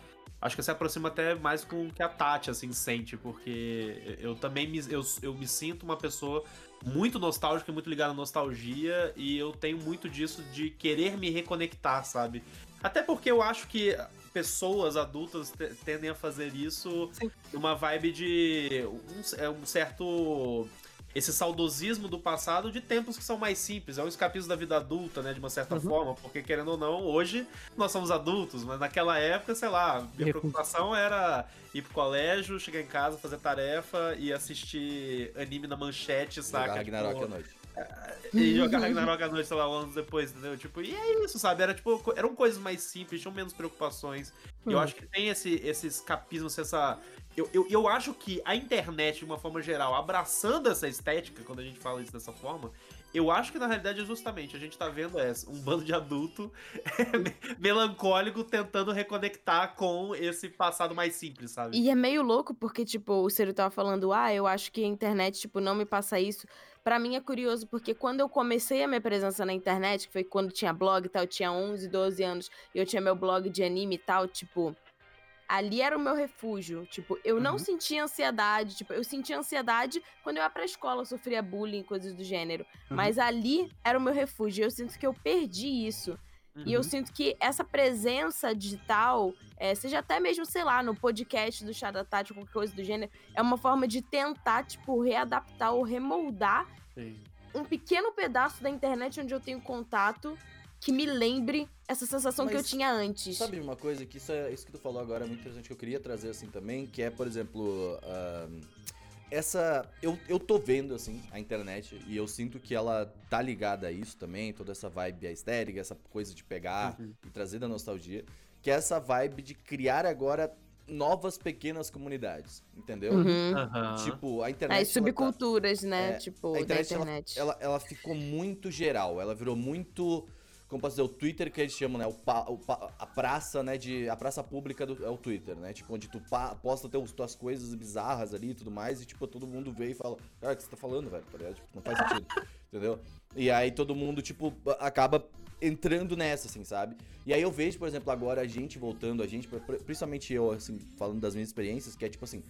acho que se aproxima até mais com o que a Tati, assim, sente, porque eu também me, eu, eu me sinto uma pessoa muito nostálgica e muito ligada à nostalgia, e eu tenho muito disso de querer me reconectar, sabe? Até porque eu acho que pessoas adultas te- tendem a fazer isso Sim. numa vibe de um, é um certo esse saudosismo do passado de tempos que são mais simples. É um escapismo da vida adulta, né? De uma certa Uhum. forma, porque querendo ou não, hoje nós somos adultos, mas naquela época, sei lá, minha preocupação era ir pro colégio, chegar em casa, fazer tarefa e assistir anime na manchete, Jogar saca? Ragnarok Tipo, à noite. e jogar Ragnarok à noite, sei lá, anos depois, entendeu? Tipo, e é isso, sabe? Era tipo, eram coisas mais simples, tinham menos preocupações. E eu acho que tem esse, esse escapismo, essa. Eu, eu, eu acho que a internet, de uma forma geral, abraçando essa estética, quando a gente fala isso dessa forma, eu acho que na realidade é justamente, a gente tá vendo é, um bando de adulto melancólico tentando reconectar com esse passado mais simples, sabe? E é meio louco porque, tipo, o Ciro tava falando, ah, eu acho que a internet, tipo, não me passa isso. Pra mim é curioso porque quando eu comecei a minha presença na internet, que foi quando tinha blog e tal, eu tinha 11, 12 anos, e eu tinha meu blog de anime e tal, tipo, ali era o meu refúgio. Tipo, eu não Uhum. sentia ansiedade, tipo, eu sentia ansiedade quando eu ia pra escola, sofria bullying, coisas do gênero. Uhum. Mas ali era o meu refúgio. Eu sinto que eu perdi isso. E eu Uhum. sinto que essa presença digital, é, seja até mesmo, sei lá, no podcast do Chá da Tati, qualquer coisa do gênero, é uma forma de tentar, tipo, readaptar ou remoldar um pequeno pedaço da internet onde eu tenho contato que me lembre essa sensação que eu Mas tinha antes. Sabe uma coisa que isso, é, isso que tu falou agora é muito interessante que eu queria trazer assim também, que é, por exemplo, ahn, essa. Eu, eu tô vendo, assim, a internet e eu sinto que ela tá ligada a isso também, toda essa vibe aesthetic, essa coisa de pegar Uhum. e trazer da nostalgia, que é essa vibe de criar agora novas pequenas comunidades, entendeu? Uhum. Aham. Tipo, a internet. As tá- subculturas, né? É, tipo, a internet, da ela- internet. Ela, ela ficou muito geral, ela virou muito. Como posso dizer, o Twitter que eles chamam, né? O pa- o pa- a praça, né? De, a praça pública do, é o Twitter, né? Tipo, onde tu pa- posta teus, tuas coisas bizarras ali e tudo mais, e tipo, todo mundo vê e fala, cara, o que você tá falando, velho? Tá ligado? Tipo, não faz sentido. entendeu? E aí todo mundo, tipo, acaba entrando nessa, assim, sabe? E aí eu vejo, por exemplo, agora a gente voltando, a gente, pri- principalmente eu, assim, falando das minhas experiências, que é tipo assim,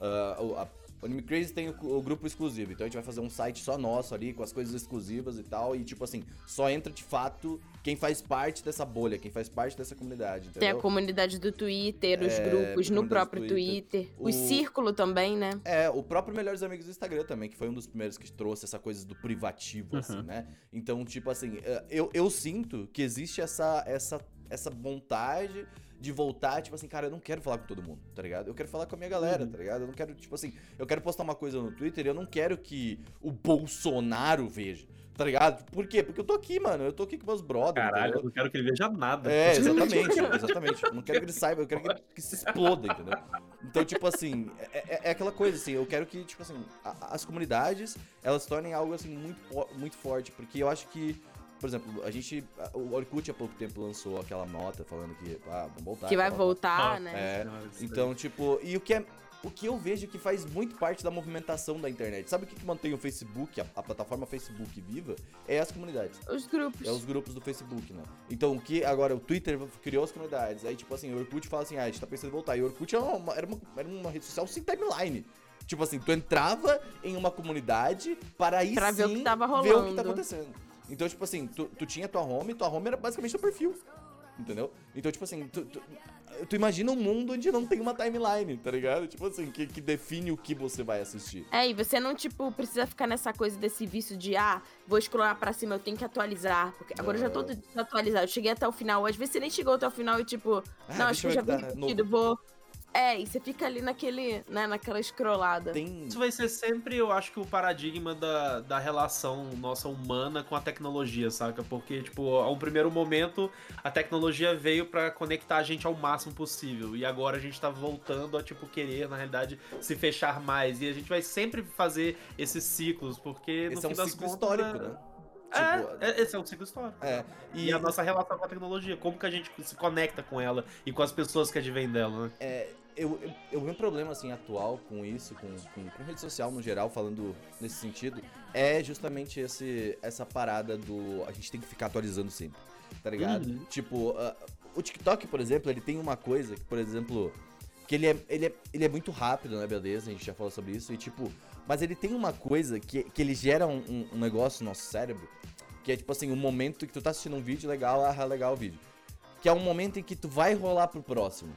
ah, o- a o Anime Crazy tem o, o grupo exclusivo, então a gente vai fazer um site só nosso ali, com as coisas exclusivas e tal, e tipo assim, só entra de fato quem faz parte dessa bolha, quem faz parte dessa comunidade, Tem a entendeu? comunidade do Twitter, os É, grupos no próprio Twitter. Twitter. O- O círculo também, né? É, o próprio Melhores Amigos do Instagram também, que foi um dos primeiros que trouxe essa coisa do privativo, Uhum. assim, né? Então, tipo assim, eh, eu, eu sinto que existe essa, essa, essa vontade de voltar, tipo assim, cara, eu não quero falar com todo mundo, tá ligado? Eu quero falar com a minha galera, Uhum. tá ligado? Eu não quero, tipo assim, eu quero postar uma coisa no Twitter e eu não quero que o Bolsonaro veja, tá ligado? Por quê? Porque eu tô aqui, mano, eu tô aqui com meus brothers, Caralho, eu entendeu? não quero que ele veja nada. É, exatamente, exatamente. Eu não quero que ele saiba, eu quero que, ele- que se exploda, entendeu? Então, tipo assim, é, é- é aquela coisa, assim, eu quero que, tipo assim, a- as comunidades, elas tornem algo, assim, muito, muito forte, porque eu acho que, por exemplo, a gente, o Orkut há pouco tempo lançou aquela nota falando que, ah, vamos voltar. Que vai voltar, Ah, né? É, isso então, tipo, e o que é. O que eu vejo que faz muito parte da movimentação da internet. Sabe o que, que mantém o Facebook, a, a plataforma Facebook viva? É as comunidades. Os grupos. É os grupos do Facebook, né? Então, o que agora o Twitter criou as comunidades. Aí, tipo assim, o Orkut fala assim: ah, a gente tá pensando em voltar. E o Orkut era uma, era uma, era uma rede social sem timeline. Tipo assim, tu entrava em uma comunidade para aí Pra sim ver o que tava ver o que rolando. tá acontecendo. Então, tipo assim, tu, tu tinha tua home, tua home era basicamente teu perfil. Entendeu? Então, tipo assim, tu, tu, tu imagina um mundo onde não tem uma timeline, tá ligado? Tipo assim, que, que define o que você vai assistir. É, e você não, tipo, precisa ficar nessa coisa desse vício de, ah, vou scrollar pra cima, eu tenho que atualizar. Porque agora eu já tô atualizado. Eu cheguei até o final. Às vezes você nem chegou até o final e, tipo, Ah, não, acho que já vi tá repetido, vou. É, e você fica ali naquele, né, naquela scrollada. Tem. Isso vai ser sempre, eu acho que o paradigma da, da relação nossa humana com a tecnologia, saca? Porque, tipo, a um primeiro momento, a tecnologia veio pra conectar a gente ao máximo possível. E agora a gente tá voltando a, tipo, querer, na realidade, se fechar mais. E a gente vai sempre fazer esses ciclos, porque no Esse é fim um das ciclo contas, histórico, é- né? É, Tipo, é, esse é um ciclo histórico. É, E, a nossa relação com a tecnologia, como que a gente se conecta com ela e com as pessoas que advêm dela, né? É, eu, eu, eu um problema assim atual com isso, com, com, com rede social no geral, falando nesse sentido, é justamente esse, essa parada do. A gente tem que ficar atualizando sempre, tá ligado? Uhum. Tipo, ah, o TikTok, por exemplo, ele tem uma coisa que, por exemplo, que ele é, ele é, ele é muito rápido, né, beleza? A gente já falou sobre isso, e tipo, mas ele tem uma coisa que, que ele gera um, um- um negócio no nosso cérebro, que é tipo assim, um momento que tu tá assistindo um vídeo legal, ah, legal o vídeo. Que é um momento em que tu vai rolar pro próximo.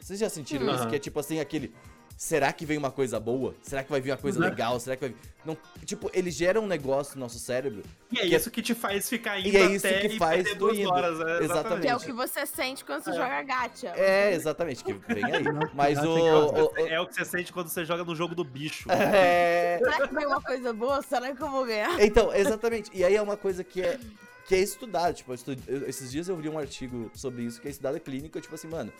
Vocês já sentiram Uhum. isso? Que é tipo assim, aquele. Será que vem uma coisa boa? Será que vai vir uma coisa Uhum. legal? Será que vai. Não, tipo, ele gera um negócio no nosso cérebro. E é Que é- isso que te faz ficar indo E é isso até que e faz perder tu duas indo. horas, né? Exatamente. Que é o que você sente quando você É. joga gacha. É, exatamente, que vem aí. Mas já o. tem o- o- É o que você sente quando você joga no jogo do bicho. é, Será que vem uma coisa boa? Será que eu vou ganhar? Então, exatamente. E aí é uma coisa que é, que é estudada. Tipo, eu estu- eu- esses dias eu li um artigo sobre isso, que é estudada clínica, tipo assim, mano.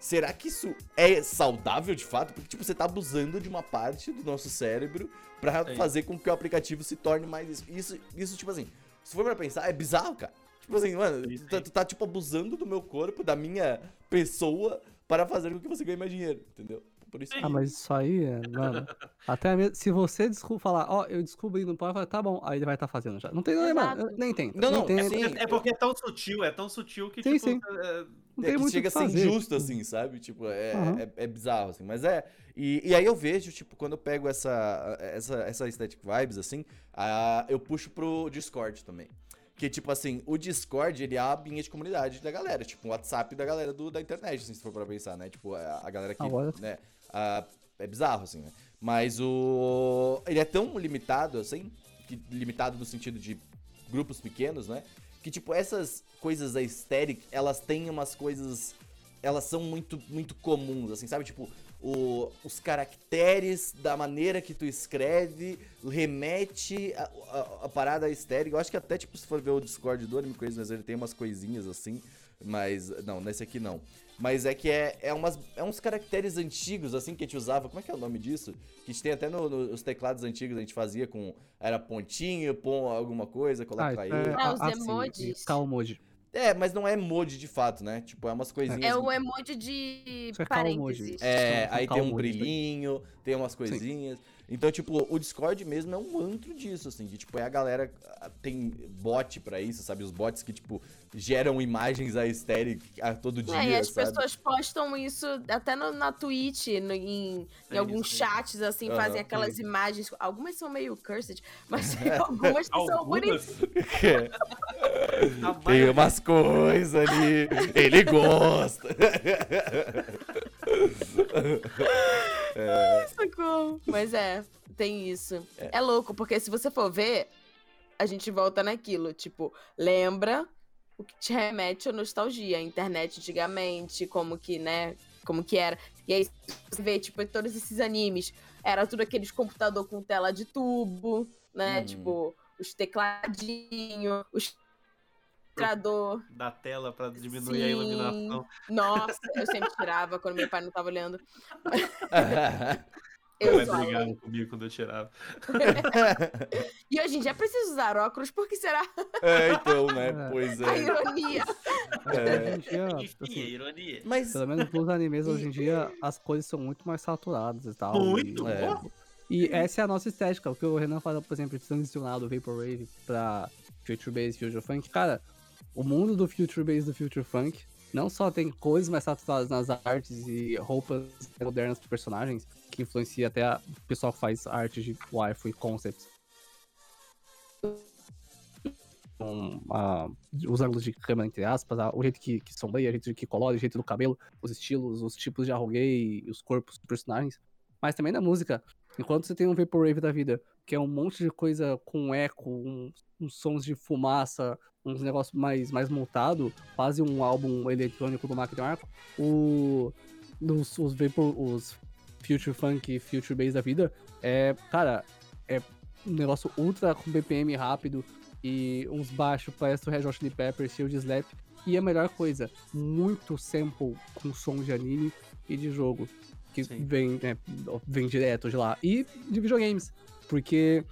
Será que isso é saudável de fato? Porque, tipo, você tá abusando de uma parte do nosso cérebro pra Sim. fazer com que o aplicativo se torne mais isso. Isso, isso tipo assim, se for pra pensar, é bizarro, cara. Tipo assim, mano, tu, tá- tu tá, tipo, abusando do meu corpo, da minha pessoa, para fazer com que você ganhe mais dinheiro, entendeu? Por isso Ah, mas isso aí, é, mano. Até mesmo. Se você desculpa falar, ó, eu descobri no pode falar, tá bom, aí ele vai estar fazendo já. Não tem, não, Exato. nem tem. Não, não, tem, sim. É porque é tão sutil, é tão sutil que, Sim, tipo, sim. é- não é tem que chega a ser fazer. injusto, assim, sabe? Tipo, é, Uhum. é, é bizarro, assim. Mas é. E, e aí eu vejo, tipo, quando eu pego essa, essa, essa aesthetic vibes, assim, ah, eu puxo pro Discord também. Que, tipo assim, o Discord, ele é a abinha de comunidade da galera. Tipo, o WhatsApp da galera do, da internet, assim, se for pra pensar, né? Tipo, a, a galera que, Agora- né? a- é bizarro, assim, né? Mas o... Ele é tão limitado, assim, que, limitado no sentido de grupos pequenos, né? Que, tipo, essas coisas aesthetic, elas têm umas coisas... Elas são muito, muito comuns, assim, sabe? Tipo, o- os caracteres da maneira que tu escreve remete a, a- a parada estéreo. Eu acho que até, tipo, se for ver o Discord do Anime Crazy, mas ele tem umas coisinhas assim. Mas, não, nesse aqui não. Mas é que é, é, umas, é uns caracteres antigos, assim, que a gente usava. Como é que é o nome disso? Que a gente tem até no- no- nos teclados antigos, a gente fazia com. Era pontinho, pom alguma coisa, colocar isso aí. é- Ah, os sim, emojis. Calma, emoji. É, mas não é emoji de fato, né? Tipo, é umas coisinhas. É o emoji de é parênteses. É, São aí tem um brilhinho, tem umas coisinhas. Então, tipo, o Discord mesmo é um antro disso, assim, de tipo, é a galera. ah, Tem bot pra isso, sabe? Os bots que, tipo, geram imagens aesthetic a todo dia. É, e as sabe? pessoas postam isso até no- na Twitch, no- em, em É alguns isso, chats, assim, Aham, fazem aquelas imagens. Algumas são meio cursed, mas tem algumas que são bonitas. A tem umas coisas ali. Ele gosta. Socorro. Mas é, tem isso. É. louco, porque se você for ver, a gente volta naquilo. Tipo, lembra o que te remete à nostalgia. A internet antigamente, como que, né? Como que era. E aí você vê, tipo, todos esses animes. Era tudo aqueles computador com tela de tubo, né? Hum. Tipo, os tecladinhos, os da tela pra diminuir a Sim. iluminação. Nossa, eu sempre tirava quando meu pai não tava olhando. Eu só. brigava comigo quando eu tirava. E hoje em dia preciso usar óculos, porque será é, então, né? É. Pois a é. ironia? É. Hoje em dia, Enfim, assim, ironia. Mas. pelo menos nos animes hoje em dia, as cores são muito mais saturadas e tal. Muito, e, é. E essa é a nossa estética. O que o Renan fala, por exemplo, de transicionar do Vaporwave pra Future Bass e Future Funk. Cara, o mundo do Future Bass e do Future Funk não só tem cores mais saturadas nas artes e roupas modernas dos personagens, que influencia até o pessoal que faz arte de waifu e concepts. Com, a- os ângulos de câmera, entre aspas, a- o jeito que, que sombreia, o jeito que colore, o jeito do cabelo, os estilos, os tipos de arroguei, os corpos dos personagens. Mas também na música. Enquanto você tem um Vaporwave da vida, que é um monte de coisa com eco, uns, uns sons de fumaça, uns negócios mais, mais montado, quase um álbum eletrônico do Máquina Arco, o, os, os Vapor, os Future Funk e Future Bass da vida, é, cara, é um negócio ultra com BPM rápido e uns baixos parece o Red Hot Chili Peppers, Shield Slap. E a melhor coisa, muito sample com som de anime e de jogo que Sim. vem, né, vem direto de lá. E de videogames, porque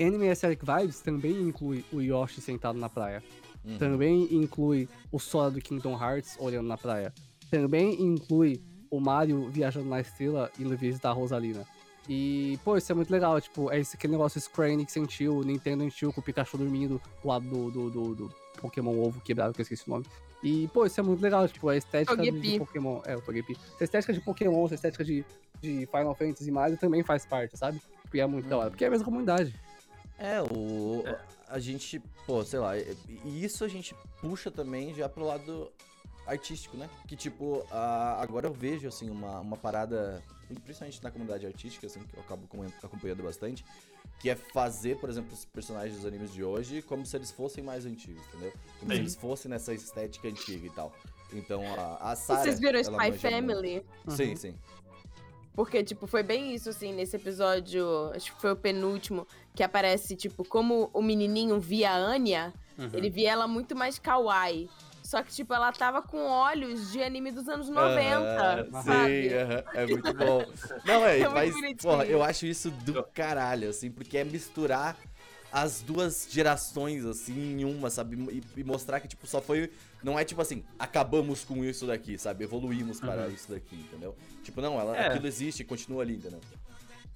Anime Aesthetic Vibes também inclui o Yoshi sentado na praia. Uhum. Também inclui o Sora do Kingdom Hearts olhando na praia. Também inclui o Mario viajando na estrela e indo visitar a Rosalina. E, pô, isso é muito legal. Tipo, é esse, aquele negócio Square Enix sentiu, o Nintendo sentiu com o Pikachu dormindo do lado do, do, do, do Pokémon Ovo quebrado, que eu esqueci o nome. E, pô, isso é muito legal. Tipo, a estética de, Pokémon. É, o Togepi. Essa estética de Pokémon, essa estética de, de Final Fantasy e Mario também faz parte, sabe? E é muito da hora. Porque é a mesma comunidade. É, o. A gente, pô, sei lá, e isso a gente puxa também já pro lado artístico, né? Que tipo, a- agora eu vejo, assim, uma, uma parada, principalmente na comunidade artística, assim, que eu acabo com- acompanhando bastante, que é fazer, por exemplo, os personagens dos animes de hoje como se eles fossem mais antigos, entendeu? Como se Sim. eles fossem nessa estética antiga e tal. Então, a, a Sarah... Vocês viram Spy. Family? Sim, Uhum. sim. Porque, tipo, foi bem isso, assim, nesse episódio, acho que foi o penúltimo, que aparece, tipo, como o menininho via a Anya, Uhum. ele via ela muito mais kawaii. Só que, tipo, ela tava com olhos de anime dos anos 90, Aham, sabe? Sim, é muito bom. Não, é, É mas, porra, eu acho isso do caralho, assim, porque é misturar as duas gerações, assim, em uma, sabe? E, e mostrar que, tipo, só foi. Não é tipo assim, acabamos com isso daqui, sabe? Evoluímos para isso daqui, entendeu? Tipo, não, ela, É. aquilo existe e continua ali, entendeu?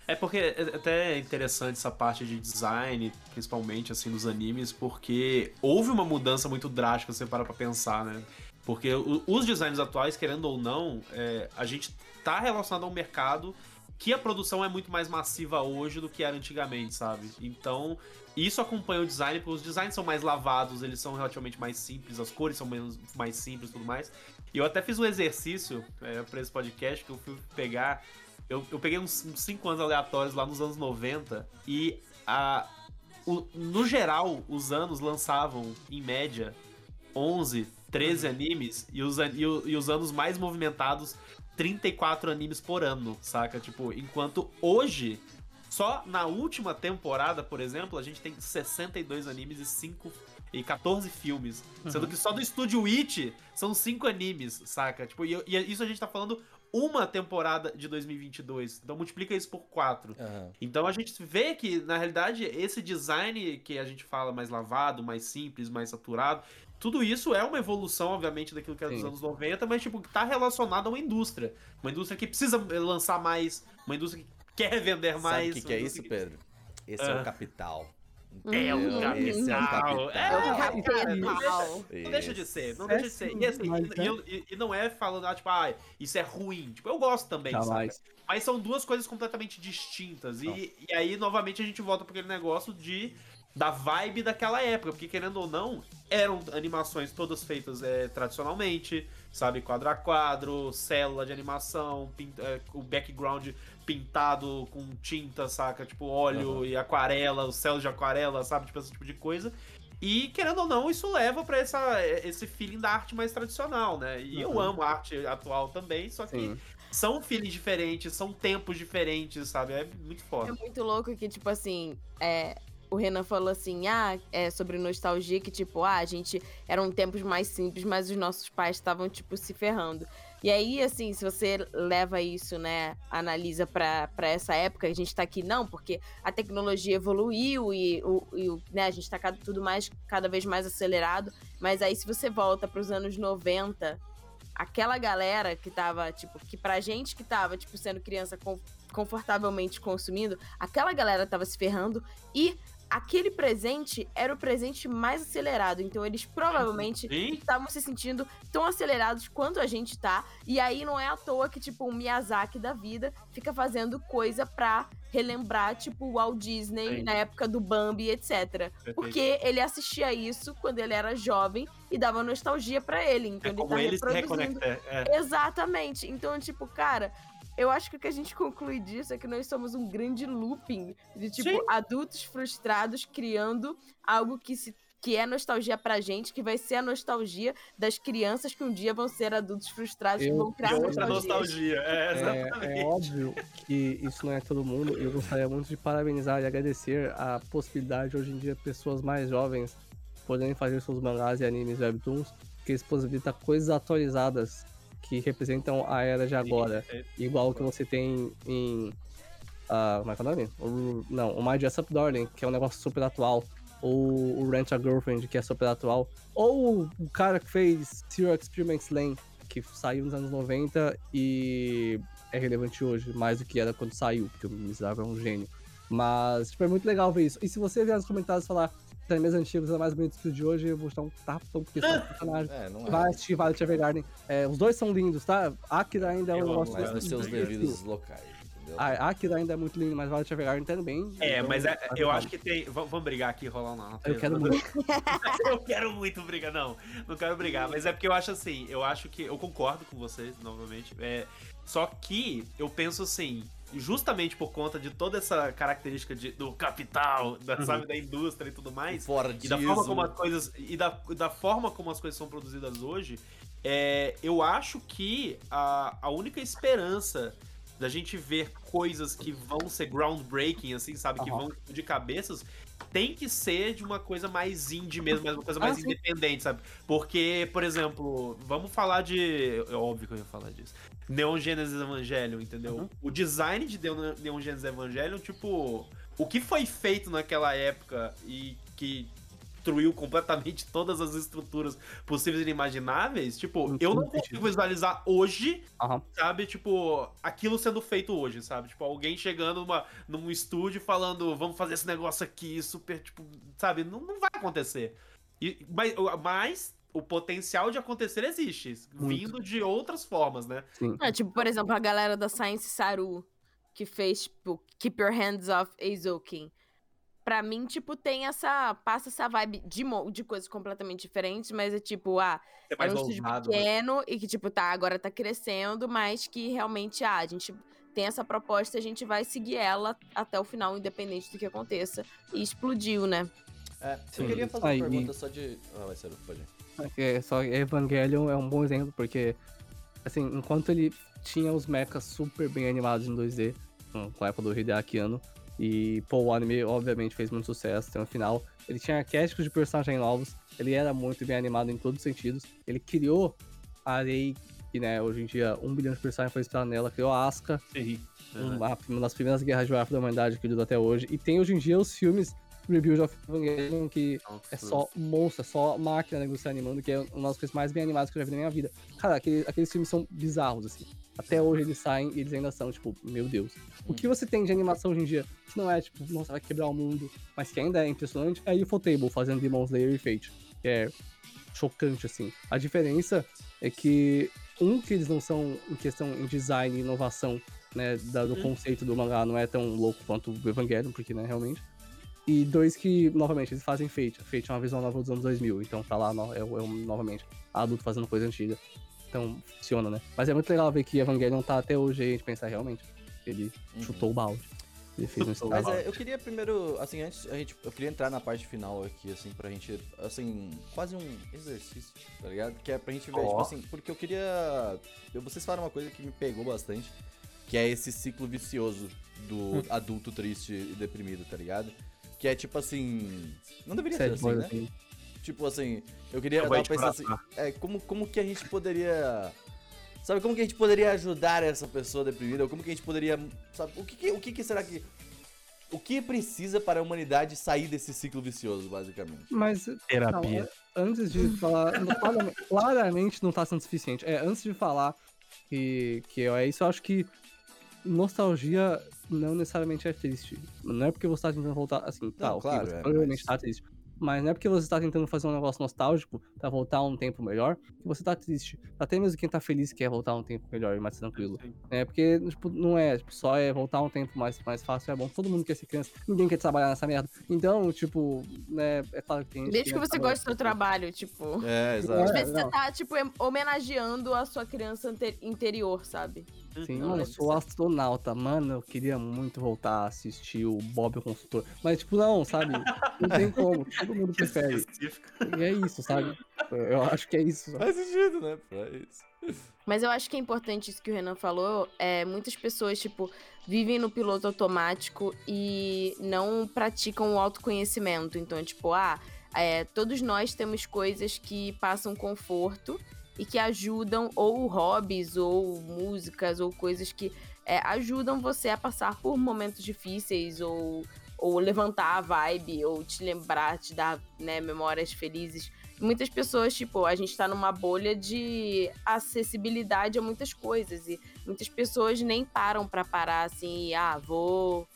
É porque é até interessante essa parte de design, principalmente assim nos animes, porque houve uma mudança muito drástica, se você para pra pensar, né? Porque os designs atuais, querendo ou não, é, a gente tá relacionado ao mercado que a produção é muito mais massiva hoje do que era antigamente, sabe? Então, isso acompanha o design, porque os designs são mais lavados, eles são relativamente mais simples, as cores são menos, mais simples e tudo mais. E eu até fiz um exercício é, pra esse podcast que eu fui pegar. Eu, eu peguei uns 5 anos aleatórios lá nos anos 90 e a, o, no geral, os anos lançavam, em média, 11, 13 animes e os, e, e os anos mais movimentados 34 animes por ano, saca? Tipo, enquanto hoje, só na última temporada, por exemplo, a gente tem 62 animes e 5 e 14 filmes. Uhum. Sendo que só do estúdio Witch são 5 animes, saca? Tipo, e, e, isso a gente tá falando uma temporada de 2022. Então multiplica isso por 4. Uhum. Então a gente vê que, na realidade, esse design que a gente fala mais lavado, mais simples, mais saturado, tudo isso é uma evolução, obviamente, daquilo que era Sim. dos anos 90, mas, tipo, que tá relacionado a uma indústria. Uma indústria que precisa lançar mais, uma indústria que quer vender mais. Sabe o que, que é isso, Pedro? Esse é o ah. É o capital. É o capital. É o capital. Não, deixa, não deixa de ser. Não deixa de ser. E, assim, e, e, e, não é falando, ah, tipo, ah, isso é ruim. Tipo, eu gosto também, sabe? Mas são duas coisas completamente distintas. E, e aí, novamente, a gente volta para aquele negócio de da vibe daquela época, porque querendo ou não, eram animações todas feitas é, tradicionalmente, sabe, quadro a quadro, célula de animação, é, o background pintado com tinta, saca, tipo óleo uhum. e aquarela, os céus de aquarela, sabe, tipo esse tipo de coisa. E, querendo ou não, isso leva para esse feeling da arte mais tradicional, né? E uhum. eu amo a arte atual também, só que Sim. são feelings diferentes, são tempos diferentes, sabe? É muito foda. É muito louco que, tipo assim, é, o Renan falou assim, ah, é sobre nostalgia, que tipo, ah, a gente eram tempos mais simples, mas os nossos pais estavam, tipo, se ferrando. E aí, assim, se você leva isso, né, analisa para essa época, a gente tá aqui, não, porque a tecnologia evoluiu e, o, e né, a gente tá cada, tudo mais, cada vez mais acelerado, mas aí se você volta para os anos 90, aquela galera que tava, tipo, que pra gente que tava, tipo, sendo criança confortavelmente consumindo, aquela galera tava se ferrando e aquele presente era o presente mais acelerado. Então eles provavelmente estavam se sentindo tão acelerados quanto a gente tá. E aí não é à toa que, tipo, o Miyazaki da vida fica fazendo coisa pra relembrar, tipo, o Walt Disney Sim. na época do Bambi, etc. Porque ele assistia isso quando ele era jovem e dava nostalgia para ele. Então é ele como tá ele reproduzindo. Se é. Exatamente. Então, tipo, cara, eu acho que o que a gente conclui disso é que nós somos um grande looping de tipo Sim. adultos frustrados criando algo que se que é nostalgia pra gente, que vai ser a nostalgia das crianças que um dia vão ser adultos frustrados eu, que vão criar outra nostalgia. É, exatamente. É, é, óbvio que isso não é todo mundo. Eu gostaria muito de parabenizar e agradecer a possibilidade hoje em dia pessoas mais jovens poderem fazer seus mangás e animes webtoons, que eles possibilitam coisas atualizadas que representam a era de agora. É, igual que você tem em. Uh, como é que é o nome? O, não, o My Dress Up Darling, que é um negócio super atual. Ou o Rent a Girlfriend, que é super atual. Ou o cara que fez Zero Experiments Lane, que saiu nos anos 90 e é relevante hoje, mais do que era quando saiu, porque o Miserável é um gênio. Mas, tipo, é muito legal ver isso. E se você ver nos comentários e falar, animes antigos é mais bonito que o de hoje, eu vou dar um tapão, porque são personagens. É, não é. Vai assistir Violet Evergarden. É, os dois são lindos, tá? Akira ainda é um negócio... Mas nos seus devidos locais. A Akira ainda é muito lindo, mas Violet Evergarden também. É, então, mas é, eu acho que tem. Vamos brigar aqui, rolar uma. Eu quero muito. eu quero muito brigar, não. Não quero brigar, mas é porque eu acho assim. Eu acho que. Eu concordo com vocês, novamente. É, só que eu penso assim justamente por conta de toda essa característica de, do capital, da, uhum. sabe, da indústria e tudo mais, e da forma como as coisas e da, da forma como as coisas são produzidas hoje, é, eu acho que a, a única esperança da gente ver coisas que vão ser groundbreaking, assim, sabe, uhum. que vão de cabeças, tem que ser de uma coisa mais indie mesmo, uma coisa mais ah, independente, sabe? Porque, por exemplo, vamos falar de. É óbvio que eu ia falar disso. Neon Genesis Evangelion, entendeu? Uhum. O design de Neon Genesis Evangelion, tipo. O que foi feito naquela época e que destruiu completamente todas as estruturas possíveis e inimagináveis, tipo, eu não consigo visualizar hoje, uhum. sabe, tipo, aquilo sendo feito hoje, sabe? Tipo, alguém chegando numa, num estúdio falando, vamos fazer esse negócio aqui, super, tipo, sabe? Não, não vai acontecer. E, mas, mas o potencial de acontecer existe, Muito. vindo de outras formas, né? É, tipo, por exemplo, a galera da Science Saru que fez, tipo, Keep Your Hands Off Eizouken. Pra mim, tipo, tem essa. Passa essa vibe de, de coisas completamente diferentes, mas é tipo, ah, É é mais um estúdio ousado, né? pequeno e que, tipo, tá, agora tá crescendo, mas que realmente, ah, a gente tem essa proposta e a gente vai seguir ela até o final, independente do que aconteça. E explodiu, né? É, Sim. eu queria fazer uma Aí- pergunta só de. Ah, vai ser, pode ir. É, só Evangelion é um bom exemplo, porque, assim, enquanto ele tinha os mechas super bem animados em 2D, com com a época do Hideaki Anno, e, pô, o anime obviamente fez muito sucesso, tem um final, ele tinha arquétipos de personagens novos, ele era muito bem animado em todos os sentidos, ele criou a Rei, que, né, hoje em dia, um bilhão de personagens foi inspirado nela, criou a Asuka, Sim. uma, uma das primeiras guerras de Warcraft da humanidade que durou até hoje, e tem hoje em dia os filmes Rebuild of Evangelion, que é só monstro, é só máquina né, você animando, que é uma das coisas mais bem animadas que eu já vi na minha vida. Cara, aquele- aqueles filmes são bizarros, assim. Até hoje eles saem e eles ainda são, tipo, meu Deus. O que você tem de animação hoje em dia, que não é, tipo, nossa, vai quebrar o mundo, mas que ainda é impressionante, é Ufotable fazendo Demon Slayer e Fate, que é chocante, assim. A diferença é que, um, que eles não são, em questão em design e inovação, né, da- do conceito do mangá, não é tão louco quanto o Evangelion, porque, né, realmente. E dois que, novamente, eles fazem Fate. Fate é uma visão nova dos anos 2000, então tá lá, é, é novamente, adulto fazendo coisa antiga. Então, funciona, né? Mas é muito legal ver que Evangelion tá até hoje aí, a gente pensar realmente. Ele Uhum. chutou o balde. Ele fez um Mas é, eu queria primeiro, assim, antes, a gente, eu queria entrar na parte final aqui, assim, pra gente, assim, quase um exercício, tá ligado? Que é pra gente ver, Ó. tipo assim, porque eu queria. vocês falaram uma coisa que me pegou bastante, que é esse ciclo vicioso do adulto triste e deprimido, tá ligado? Que é tipo assim. Não deveria ser Sad assim, né? assim. Tipo assim, eu queria Eu dar uma te pensar assim, é, como, como que a gente poderia. Sabe, como que a gente poderia ajudar essa pessoa deprimida? Ou como que a gente poderia. Sabe, o que, que- o que, que será que. O que precisa para a humanidade sair desse ciclo vicioso, basicamente? Mas, Terapia. não, é- antes de falar, claramente, claramente não tá sendo suficiente. É, antes de falar que, que é isso, eu acho que nostalgia não necessariamente é triste. Não é porque você tá tentando voltar, assim, tá, Não, ok, claro, você é, provavelmente mas- tá triste. Mas não é porque você tá tentando fazer um negócio nostálgico pra voltar a um tempo melhor que você tá triste. Até mesmo quem tá feliz quer voltar a um tempo melhor e mais tranquilo. É, porque, tipo, não é, tipo, só é voltar a um tempo mais, mais fácil, é bom. Todo mundo quer ser criança, ninguém quer trabalhar nessa merda. Então, tipo, né, é claro que tem gente Desde que você goste do seu trabalho, tipo. É, É, exato. Às vezes não. você tá, tipo, homenageando a sua criança interior, sabe? Sim, mano, eu sou astronauta, mano, eu queria muito voltar a assistir o Bob o Consultor. Mas, tipo, não, sabe? Não tem como, todo mundo prefere. Específico. E é isso, sabe? Eu acho que é isso. sabe? Faz sentido, né? Pra isso. Mas eu acho que é importante isso que o Renan falou. É, muitas pessoas, tipo, vivem no piloto automático e não praticam o autoconhecimento. Então, tipo, ah, é, todos nós temos coisas que passam conforto e que ajudam, ou hobbies, ou músicas, ou coisas que é, ajudam você a passar por momentos difíceis, ou, ou levantar a vibe, ou te lembrar, te dar né, memórias felizes. Muitas pessoas, tipo, a gente tá numa bolha de acessibilidade a muitas coisas. E muitas pessoas nem param pra parar assim, ah, vou.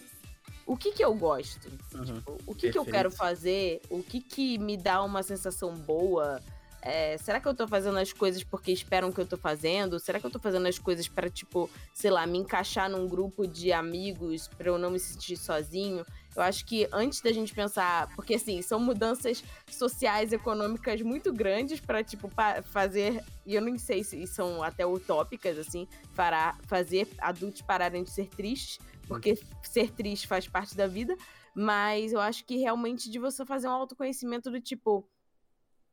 O que que eu gosto? Uhum. Tipo, o que que eu Perfeito. quero fazer? O que que me dá uma sensação boa? É, será que eu tô fazendo as coisas porque esperam que eu tô fazendo? Será que eu tô fazendo as coisas pra, tipo, sei lá, me encaixar num grupo de amigos pra eu não me sentir sozinho? Eu acho que antes da gente pensar, porque assim, são mudanças sociais, econômicas muito grandes pra, tipo, fazer, e eu nem sei se são até utópicas, assim, para fazer adultos pararem de ser tristes, porque ser triste faz parte da vida, mas eu acho que realmente de você fazer um autoconhecimento do tipo,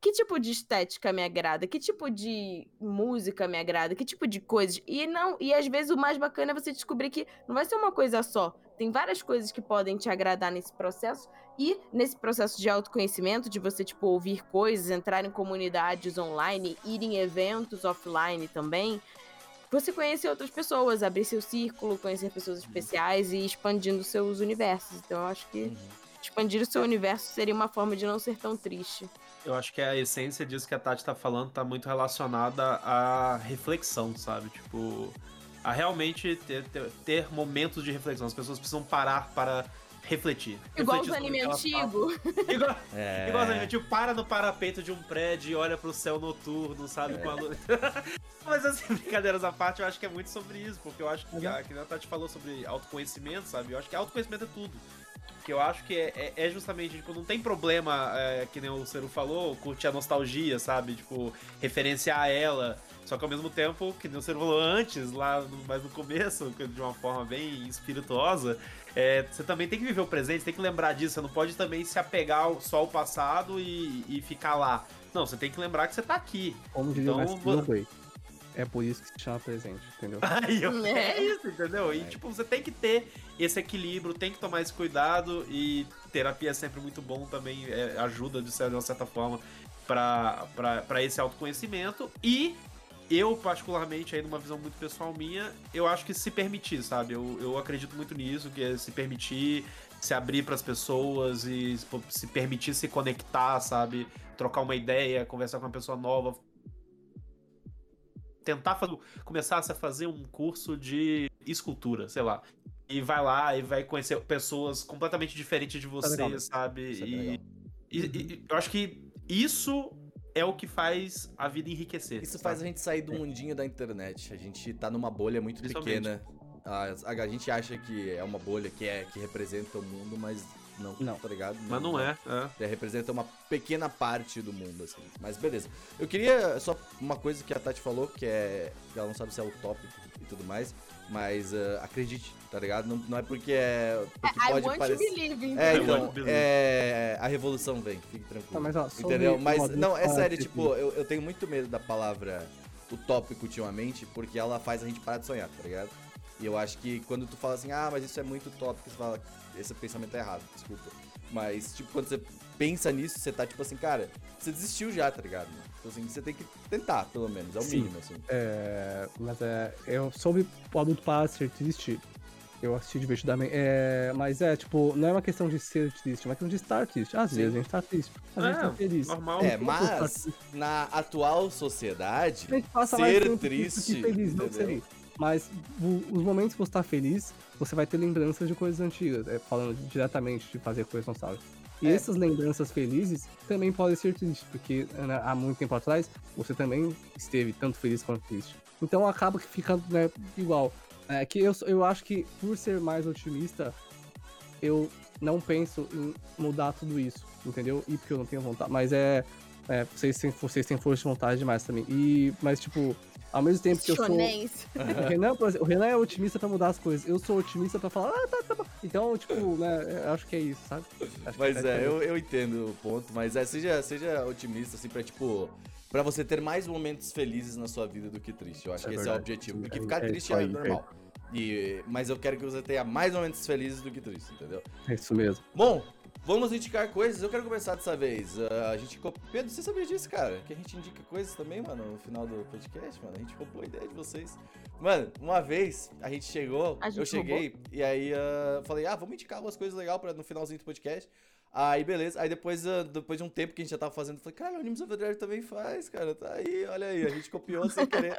que tipo de estética me agrada? Que tipo de música me agrada? Que tipo de coisas? E não, e às vezes o mais bacana é você descobrir que não vai ser uma coisa só. Tem várias coisas que podem te agradar nesse processo e nesse processo de autoconhecimento, de você tipo ouvir coisas, entrar em comunidades online, ir em eventos offline também, você conhecer outras pessoas, abrir seu círculo, conhecer pessoas especiais e expandindo seus universos. Então eu acho que Uhum. expandir o seu universo seria uma forma de não ser tão triste. Eu acho que a essência disso que a Tati tá falando tá muito relacionada à reflexão, sabe? Tipo, a realmente ter, ter, ter momentos de reflexão. As pessoas precisam parar para refletir. Igual os Refletir sobre o animes que ela fala. antigos. Igual, É. igual os anime antigos, para no parapeito de um prédio e olha pro céu noturno, sabe? Com a luz. Mas assim, brincadeiras à parte, eu acho que é muito sobre isso, porque eu acho que, a, que a Tati falou sobre autoconhecimento, sabe? Eu acho que autoconhecimento é tudo. Que eu acho que é, é- é justamente, tipo, não tem problema, é, que nem o Ciro falou, curtir a nostalgia, sabe? Tipo, referenciar ela. Só que ao mesmo tempo, que nem o Ciro falou antes, lá no, mais no começo, de uma forma bem espirituosa, é, você também tem que viver o presente, tem que lembrar disso. Você não pode também se apegar só ao passado e, e ficar lá. Não, você tem que lembrar que você tá aqui. Como Então, É por isso que se chama presente, entendeu? Aí, eu- É. é isso, entendeu? E tipo, você tem que ter esse equilíbrio, tem que tomar esse cuidado e terapia é sempre muito bom também, é, ajuda de uma certa forma pra esse autoconhecimento e eu, particularmente, aí numa visão muito pessoal minha, eu acho que se permitir, sabe? Eu, eu acredito muito nisso, que é se permitir, se abrir pras pessoas e se- se permitir se conectar, sabe? Trocar uma ideia, conversar com uma pessoa nova, tentar fazer, começar a fazer um curso de escultura, sei lá. E vai lá e vai conhecer pessoas completamente diferentes de você, legal. sabe? É E, e- e- eu acho que isso é o que faz a vida enriquecer. Isso faz a sabe? gente sair do mundinho da internet. A gente tá numa bolha muito pequena. A, a- a gente acha que é uma bolha que, é, que representa o mundo, mas não, Não. tá ligado? Mas não é. é. É, representa uma pequena parte do mundo, assim. Mas beleza. Eu queria só uma coisa que a Tati falou, que é. que ela não sabe se é utópico e tudo mais. Mas ah, acredite, tá ligado? Não, não é porque é. Porque I pode want parecer. to believe. É, I então, want to believe. é, a revolução vem, fique tranquilo. Tá, mas, ó, Entendeu? o Mas, não, é de sério, tipo, eu, eu tenho muito medo da palavra utópico ultimamente, porque ela faz a gente parar de sonhar, tá ligado? E eu acho que quando tu fala assim, ah, mas isso é muito utópico, você fala, esse pensamento é errado, desculpa. Mas, tipo, quando você pensa nisso, você tá tipo assim, cara, você desistiu já, tá ligado? Então, assim, você tem que tentar, pelo menos, é o Sim. mínimo, assim. É, mas é, eu soube o adulto para ser triste. Eu assisti divertidamente. É, mas é, tipo, não é uma questão de ser triste, é uma questão de estar triste. Às vezes a gente tá triste, às vezes É, tá feliz. Normal. É, mas passa- na atual sociedade, A gente passa mais ser triste, que feliz, não entendeu? Mas o- os momentos que você tá feliz, você vai ter lembranças de coisas antigas, é, falando diretamente de fazer coisas nostálgicas. E É. essas lembranças felizes também podem ser tristes, porque né, há muito tempo atrás você também esteve tanto feliz quanto triste. Então acaba que fica né, igual. É que eu, eu acho que por ser mais otimista, eu não penso em mudar tudo isso, entendeu? E porque eu não tenho vontade. Mas é. é, vocês, têm, vocês têm força de vontade demais também. E, mas, tipo, ao mesmo tempo que eu sou. O Renan, exemplo, o Renan é otimista pra mudar as coisas. Eu sou otimista pra falar, ah, tá, tá bom. Então, tipo, né, eu acho que é isso, sabe? Acho Mas que é, eu, eu entendo o ponto, mas é, seja, seja otimista, assim, pra, tipo, pra você ter mais momentos felizes na sua vida do que triste. Eu acho É que esse é o verdade. objetivo. Porque É- ficar é triste é aí, normal. E, mas eu quero que você tenha mais momentos felizes do que tristes, entendeu? É isso mesmo. Bom, vamos indicar coisas. Eu quero começar dessa vez. Ah, a gente. Pedro, você sabia disso, cara? Que a gente indica coisas também, mano, no final do podcast, mano. A gente roubou a ideia de vocês. Mano, uma vez a gente chegou, A gente eu cheguei e aí ah, falei, ah, vamos indicar umas coisas legais pra, no finalzinho do podcast. Aí, beleza. Aí depois, ah, depois de um tempo que a gente já tava fazendo, eu falei, cara, o Animes Overdrive também faz, cara. Tá aí, olha aí. A gente copiou sem querer.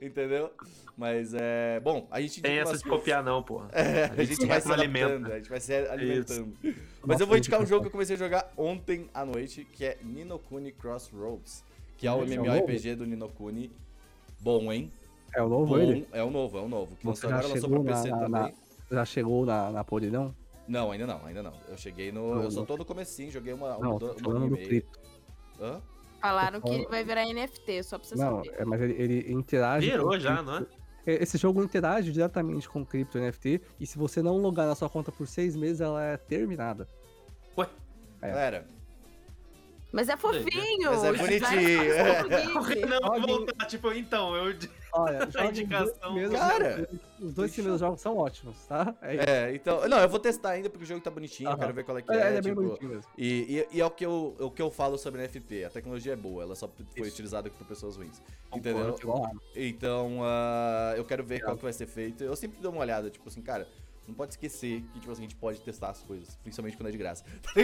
entendeu? Mas é. Bom, a gente Tem essa de coisas. copiar, não, porra. É, a gente vai se alimentando, a gente vai se alimentando. Mas Nossa, eu vou indicar um jogo que eu comecei a jogar ontem à noite, que é Ninokuni Crossroads, que é o Esse é o MMORPG do Ninokuni. Bom, hein? É o novo Bom, ele? é o novo, é o novo. Que lançou já agora, lançou pra chegou PC na- também. na- Já chegou na, na Polidão? Não, ainda não, ainda não. Eu cheguei no. Não, eu só não. tô no comecinho, joguei uma, uma, Não, do- tô uma falando do cripto. Hã? Falaram que ele vai virar NFT, só pra você Não, saber. é, mas ele, ele interage. Virou com já, cripto. não é? É, Esse jogo interage diretamente com cripto NFT e se você não logar na sua conta por seis meses, ela é terminada. Ué, É. Galera, Mas é fofinho! Mas é bonitinho. designs são o bonitos. Renan vai Alguém- voltar, tipo, então, eu. Olha, indicação. primeiros- Cara, os dois primeiros jogos são ótimos, tá? É, isso. é, então. Não, eu vou testar ainda porque o jogo tá bonitinho, eu Aham. quero ver qual é que É, é. ele é bem tipo, bonitinho mesmo. E, e- e é o que, eu, o que eu falo sobre NFT. A tecnologia é boa, ela só foi utilizada por pessoas ruins. Entendeu? Então, ah, eu quero ver qual que vai ser feito. Eu sempre dou uma olhada, tipo assim, cara, não pode esquecer que tipo assim, a gente pode testar as coisas, principalmente quando é de graça.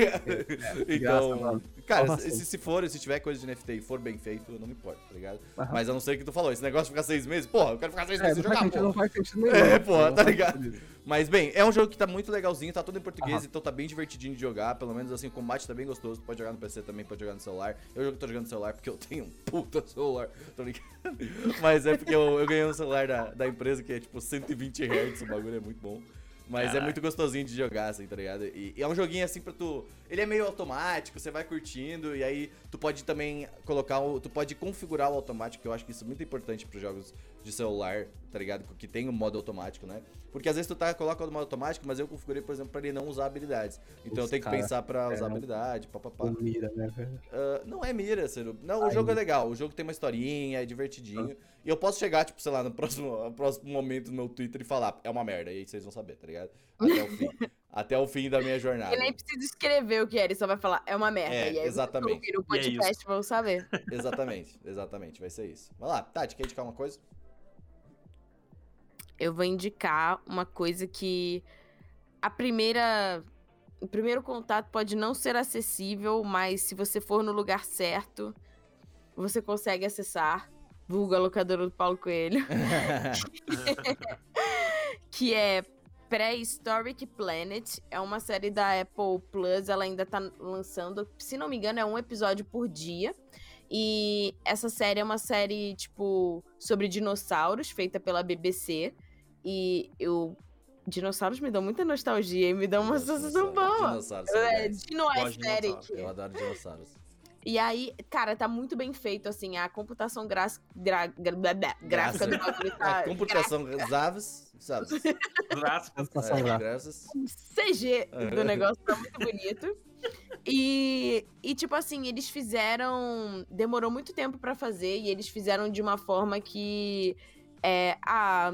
então, graça, cara, Nossa. se, se for, se tiver coisa de NFT e for bem feito, eu não me importo, tá ligado? Aham. Mas a não ser que tu falou, esse negócio de ficar seis meses, porra, eu quero ficar seis É, meses sem faz, jogar, sentido, não porra. faz sentido nenhum. É, pô, Não tá ligado? Mas, bem, é um jogo que tá muito legalzinho, tá todo em português, então tá bem divertidinho de jogar. Pelo menos, assim, o combate tá bem gostoso. Tu pode jogar no PC também, pode jogar no celular. Eu tô jogando no celular porque eu tenho um puta celular, tô ligado? Mas é porque eu, eu ganhei um celular da, da empresa que é, tipo, 120 Hz, o bagulho é muito bom. Mas é Caraca. muito gostosinho de jogar, assim, tá ligado? E, e é um joguinho assim pra tu. Ele é meio automático, você vai curtindo, e aí tu pode também colocar o. Tu pode configurar o automático, que eu acho que isso é muito importante pros jogos de celular, tá ligado? Que tem o modo automático, né? Porque às vezes tu tá, coloca o modo automático, mas eu configurei, por exemplo, pra ele não usar habilidades. Então eu tenho que cara, pensar pra é, usar habilidade, papapá. Mira, né, velho? Ah, não é mira, Ciro. Não, o jogo é legal. O jogo tem uma historinha, é divertidinho. E eu posso chegar, tipo, sei lá, no próximo, no próximo momento no meu Twitter e falar, é uma merda. E aí vocês vão saber, tá ligado? Até o fim. Até o fim da minha jornada. Ele nem precisa escrever o que é, ele só vai falar, é uma merda. É, e aí exatamente. ouvir o E é podcast vão saber. Exatamente, exatamente. Vai ser isso. Vai lá, Tati, quer indicar uma coisa? Eu vou indicar uma coisa que a primeira. O primeiro contato pode não ser acessível, mas se você for no lugar certo, você consegue acessar. Vulga locadora do Paulo Coelho. que é Prehistoric Planet. É uma série da Apple Plus. Ela ainda tá lançando, se não me engano, é um episódio por dia. E essa série é uma série, tipo, sobre dinossauros, feita pela BBC. E eu. Dinossauros me dão muita nostalgia e me dão uma sensação boa. Dinossauros. É, legais. Dino Aesthetic. Eu adoro dinossauros. E aí, cara, tá muito bem feito, assim, a computação gra gra gra blá, blá, gráfica do bagulho tá... A computação Zaves, sabe? É, gráfica. graças. CG É. do negócio tá muito bonito. E, e, tipo assim, eles fizeram. Demorou muito tempo pra fazer e eles fizeram de uma forma que. É, a.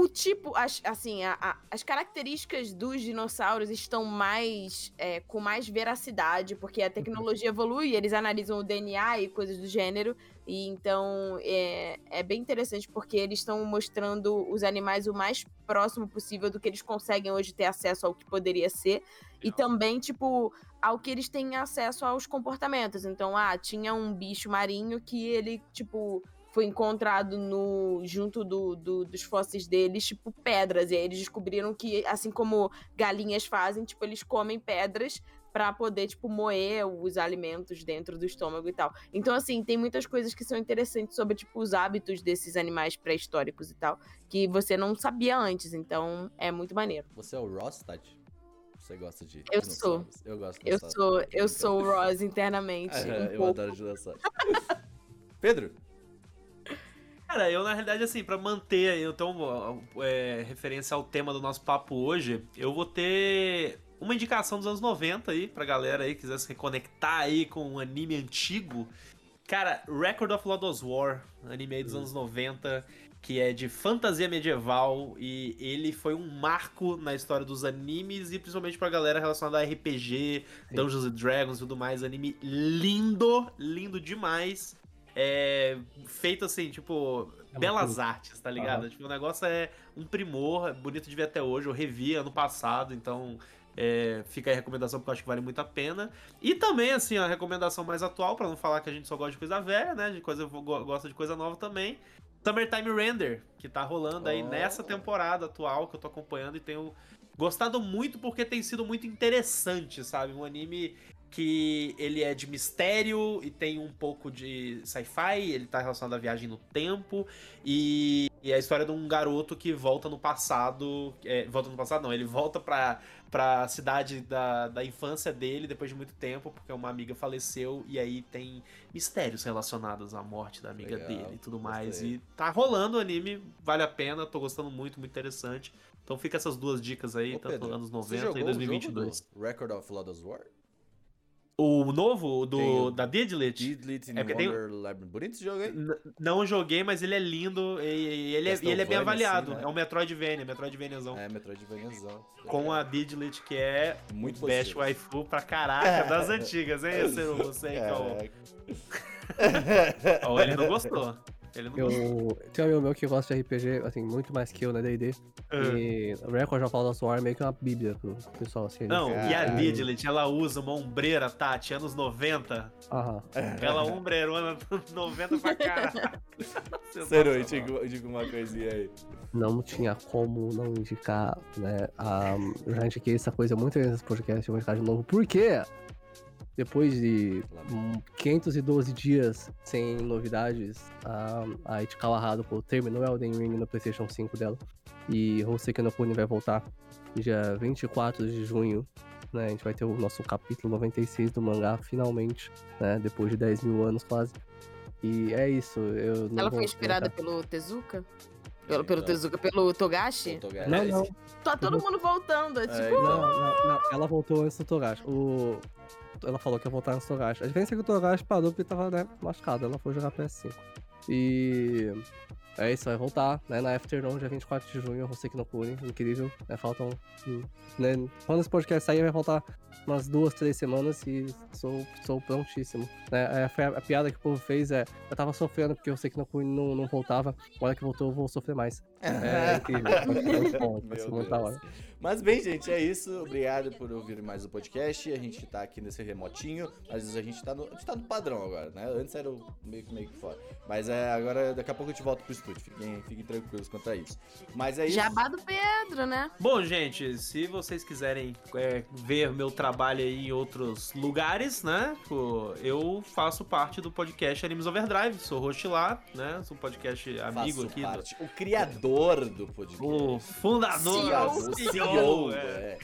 O tipo, as, assim, a- a- as características dos dinossauros estão mais. é, com mais veracidade, porque a tecnologia evolui, eles analisam o DNA e coisas do gênero. E então é, é bem interessante porque eles estão mostrando os animais o mais próximo possível do que eles conseguem hoje ter acesso ao que poderia ser. E também, tipo, ao que eles têm acesso aos comportamentos. Então, ah, tinha um bicho marinho que ele, tipo, foi encontrado no junto do, do- dos fósseis deles, tipo, pedras. E aí eles descobriram que, assim como galinhas fazem, tipo, eles comem pedras pra poder, tipo, moer os alimentos dentro do estômago e tal. Então, assim, tem muitas coisas que são interessantes sobre, tipo, os hábitos desses animais pré-históricos e tal, que você não sabia antes. Então, é muito maneiro. Você é o Ross, Tati? Você gosta de Eu dinossauros? Eu gosto Eu sou, eu sou o Ross internamente. É, um eu pouco. adoro dinossauros. Pedro? Cara, eu na realidade, assim, pra manter então é, referência ao tema do nosso papo hoje, eu vou ter uma indicação dos anos 90 aí, pra galera aí que quiser se reconectar aí com um anime antigo. Cara, Record of Lodoss War, anime aí dos anos 90, que é de fantasia medieval e ele foi um marco na história dos animes e principalmente pra galera relacionada a RPG, Dungeons and Dragons e tudo mais. Anime lindo, lindo demais. É, feito assim, tipo, É belas muito- artes, tá ligado? Tipo, o negócio é um primor, é bonito de ver até hoje. Eu revi ano passado, então é, fica aí a recomendação porque eu acho que vale muito a pena. E também, assim, a recomendação mais atual, pra não falar que a gente só gosta de coisa velha, né? De coisa, go- gosta de coisa nova também. Summertime Render, que tá rolando aí Oh. nessa temporada atual que eu tô acompanhando e tenho gostado muito porque tem sido muito interessante, sabe? Um anime que ele é de mistério e tem um pouco de sci-fi, ele tá relacionado à viagem no tempo e, e é a história de um garoto que volta no passado, é, volta no passado não, ele volta pra, pra cidade da, da infância dele depois de muito tempo, porque uma amiga faleceu e aí tem mistérios relacionados à morte da amiga Legal, dele e tudo mais. gostei. E tá rolando o anime, vale a pena, tô gostando muito, muito interessante. Então fica essas duas dicas aí, Ô, tanto Pedro, anos você 90 jogou e o 2022. jogo do Record of Lodoss War? O novo, do, Tem o- da Didlit, Didlit in É porque tem- Wonder Labyrinth. Bonito esse jogo, hein? Não joguei, mas ele é lindo e, ele, é, ele é bem Castlevania, avaliado. assim, né? É um Metroidvania, Metroidvaniazão. É, Metroidvaniazão. Com a Didlit, que é Muito positivo. Waifu pra caraca, das antigas, hein, Ciro? Você aí que é o... Ó, ele não gostou. Ele não gosta. Eu tem um amigo meu que gosta de RPG, assim, muito mais que eu, né, D&D. E o Record of Fallout War é meio que uma bíblia pro pessoal, assim. ele- Não, e a Caralho. Didilet, ela usa uma ombreira, Tati, anos 90. Aham. Aquela ombreirona 90 pra cá. Cero, eu digo, eu digo uma coisinha aí. Não tinha como não indicar, né, a... Eu já indiquei essa coisa muito vezes nesse podcast, eu vou indicar de novo. Por quê? Depois de hum, 512 dias sem novidades, a, a It Kawahado pô, terminou Elden Ring no PlayStation 5 dela. E Hoseki no Kuni vai voltar dia 24 de junho. Né? A gente vai ter o nosso capítulo 96 do mangá, finalmente, né? Depois de 10 mil anos quase. E é isso. Eu não Ela foi inspirada pelo Tezuka? Pelo, pelo Então. Tezuka, pelo Togashi? Não, não. Tá todo mundo voltando. é É, tipo. Não, não, não. Ela voltou antes do Togashi. O... Ela falou que ia voltar do Togashi. A diferença é que o Togashi parou porque tava né, machucado. Ela foi jogar PS5. E. É isso, vai voltar, né? Na Afternoon, dia 24 de junho, Hoseki no Kuni. Incrível. Né, faltam. hum, Né, quando esse podcast sair, vai faltar umas duas, três semanas e sou, sou prontíssimo. Né, a, foi a, a piada que o povo fez é: eu tava sofrendo porque o Hoseki no Kuni não, não voltava. Agora que voltou, eu vou sofrer mais. É incrível. Da Deus. hora. Mas bem, gente, é isso. Obrigado por ouvir mais o podcast. A gente tá aqui nesse remotinho. Às vezes a gente tá no, a gente tá no padrão agora, né? Antes era meio que meio que fora. Mas é, agora, daqui a pouco a gente volta pro estúdio. Fiquem, fiquem tranquilos quanto a isso. Mas é isso. Jabá do Pedro, né? Bom, gente, se vocês quiserem é, ver meu trabalho aí em outros lugares, né? Eu faço parte do podcast Animes Overdrive, sou host lá, né? Sou um podcast amigo Faço aqui. parte. O criador do Do, podcast. o fundador, CEO. O CEO, CEO, é.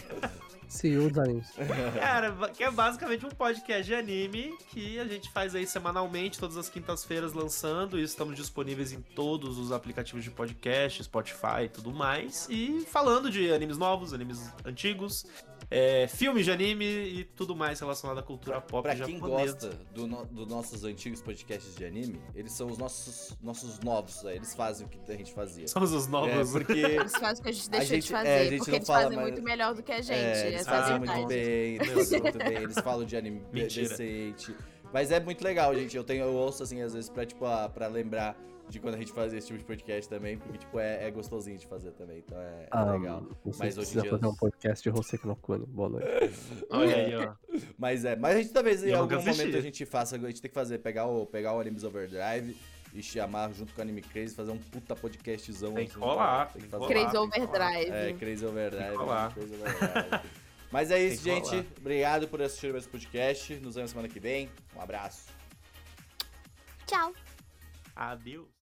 É. CEO dos animes. Cara, que é basicamente um podcast de anime que a gente faz aí semanalmente, todas as quintas-feiras lançando. E estamos disponíveis em todos os aplicativos de podcast, Spotify e tudo mais. E falando de animes novos, animes antigos, é, filmes de anime e tudo mais relacionado à cultura pop Pra quem japonesa. gosta dos no, do nossos antigos podcasts de anime, eles são os nossos, nossos novos, né? eles fazem o que a gente fazia. Somos os É, novos. porque Eles fazem o que a gente deixou gente- de fazer. é, a gente porque não eles fala fazem mais- muito melhor do que a gente. É, eles essa é a fazem muito bem, eles fazem muito bem, eles falam de anime decente. Mas é muito legal, gente. Eu tenho, eu ouço assim, às vezes, pra, tipo, ah, pra lembrar de quando a gente fazia esse tipo de podcast também, porque, tipo, é, é gostosinho de fazer também. Então é, é Ah, legal. Mas hoje em precisa dia- fazer um podcast de Hoseki no Kuni. Boa noite. Olha aí, ó. Mas é, mas a gente talvez em Eu algum momento a gente faça, a gente tem que fazer, pegar o, pegar o Animes Overdrive e chamar junto com o Anime Crazy, fazer um puta podcastzão. Tem que rolar, tem que fazer. Crazy Overdrive. É, Crazy Overdrive. Tem que rolar. Crazy Overdrive. Mas é isso, gente. rolar. Obrigado por assistir mais podcast. Nos vemos semana que vem. Um abraço. Tchau. Adeus.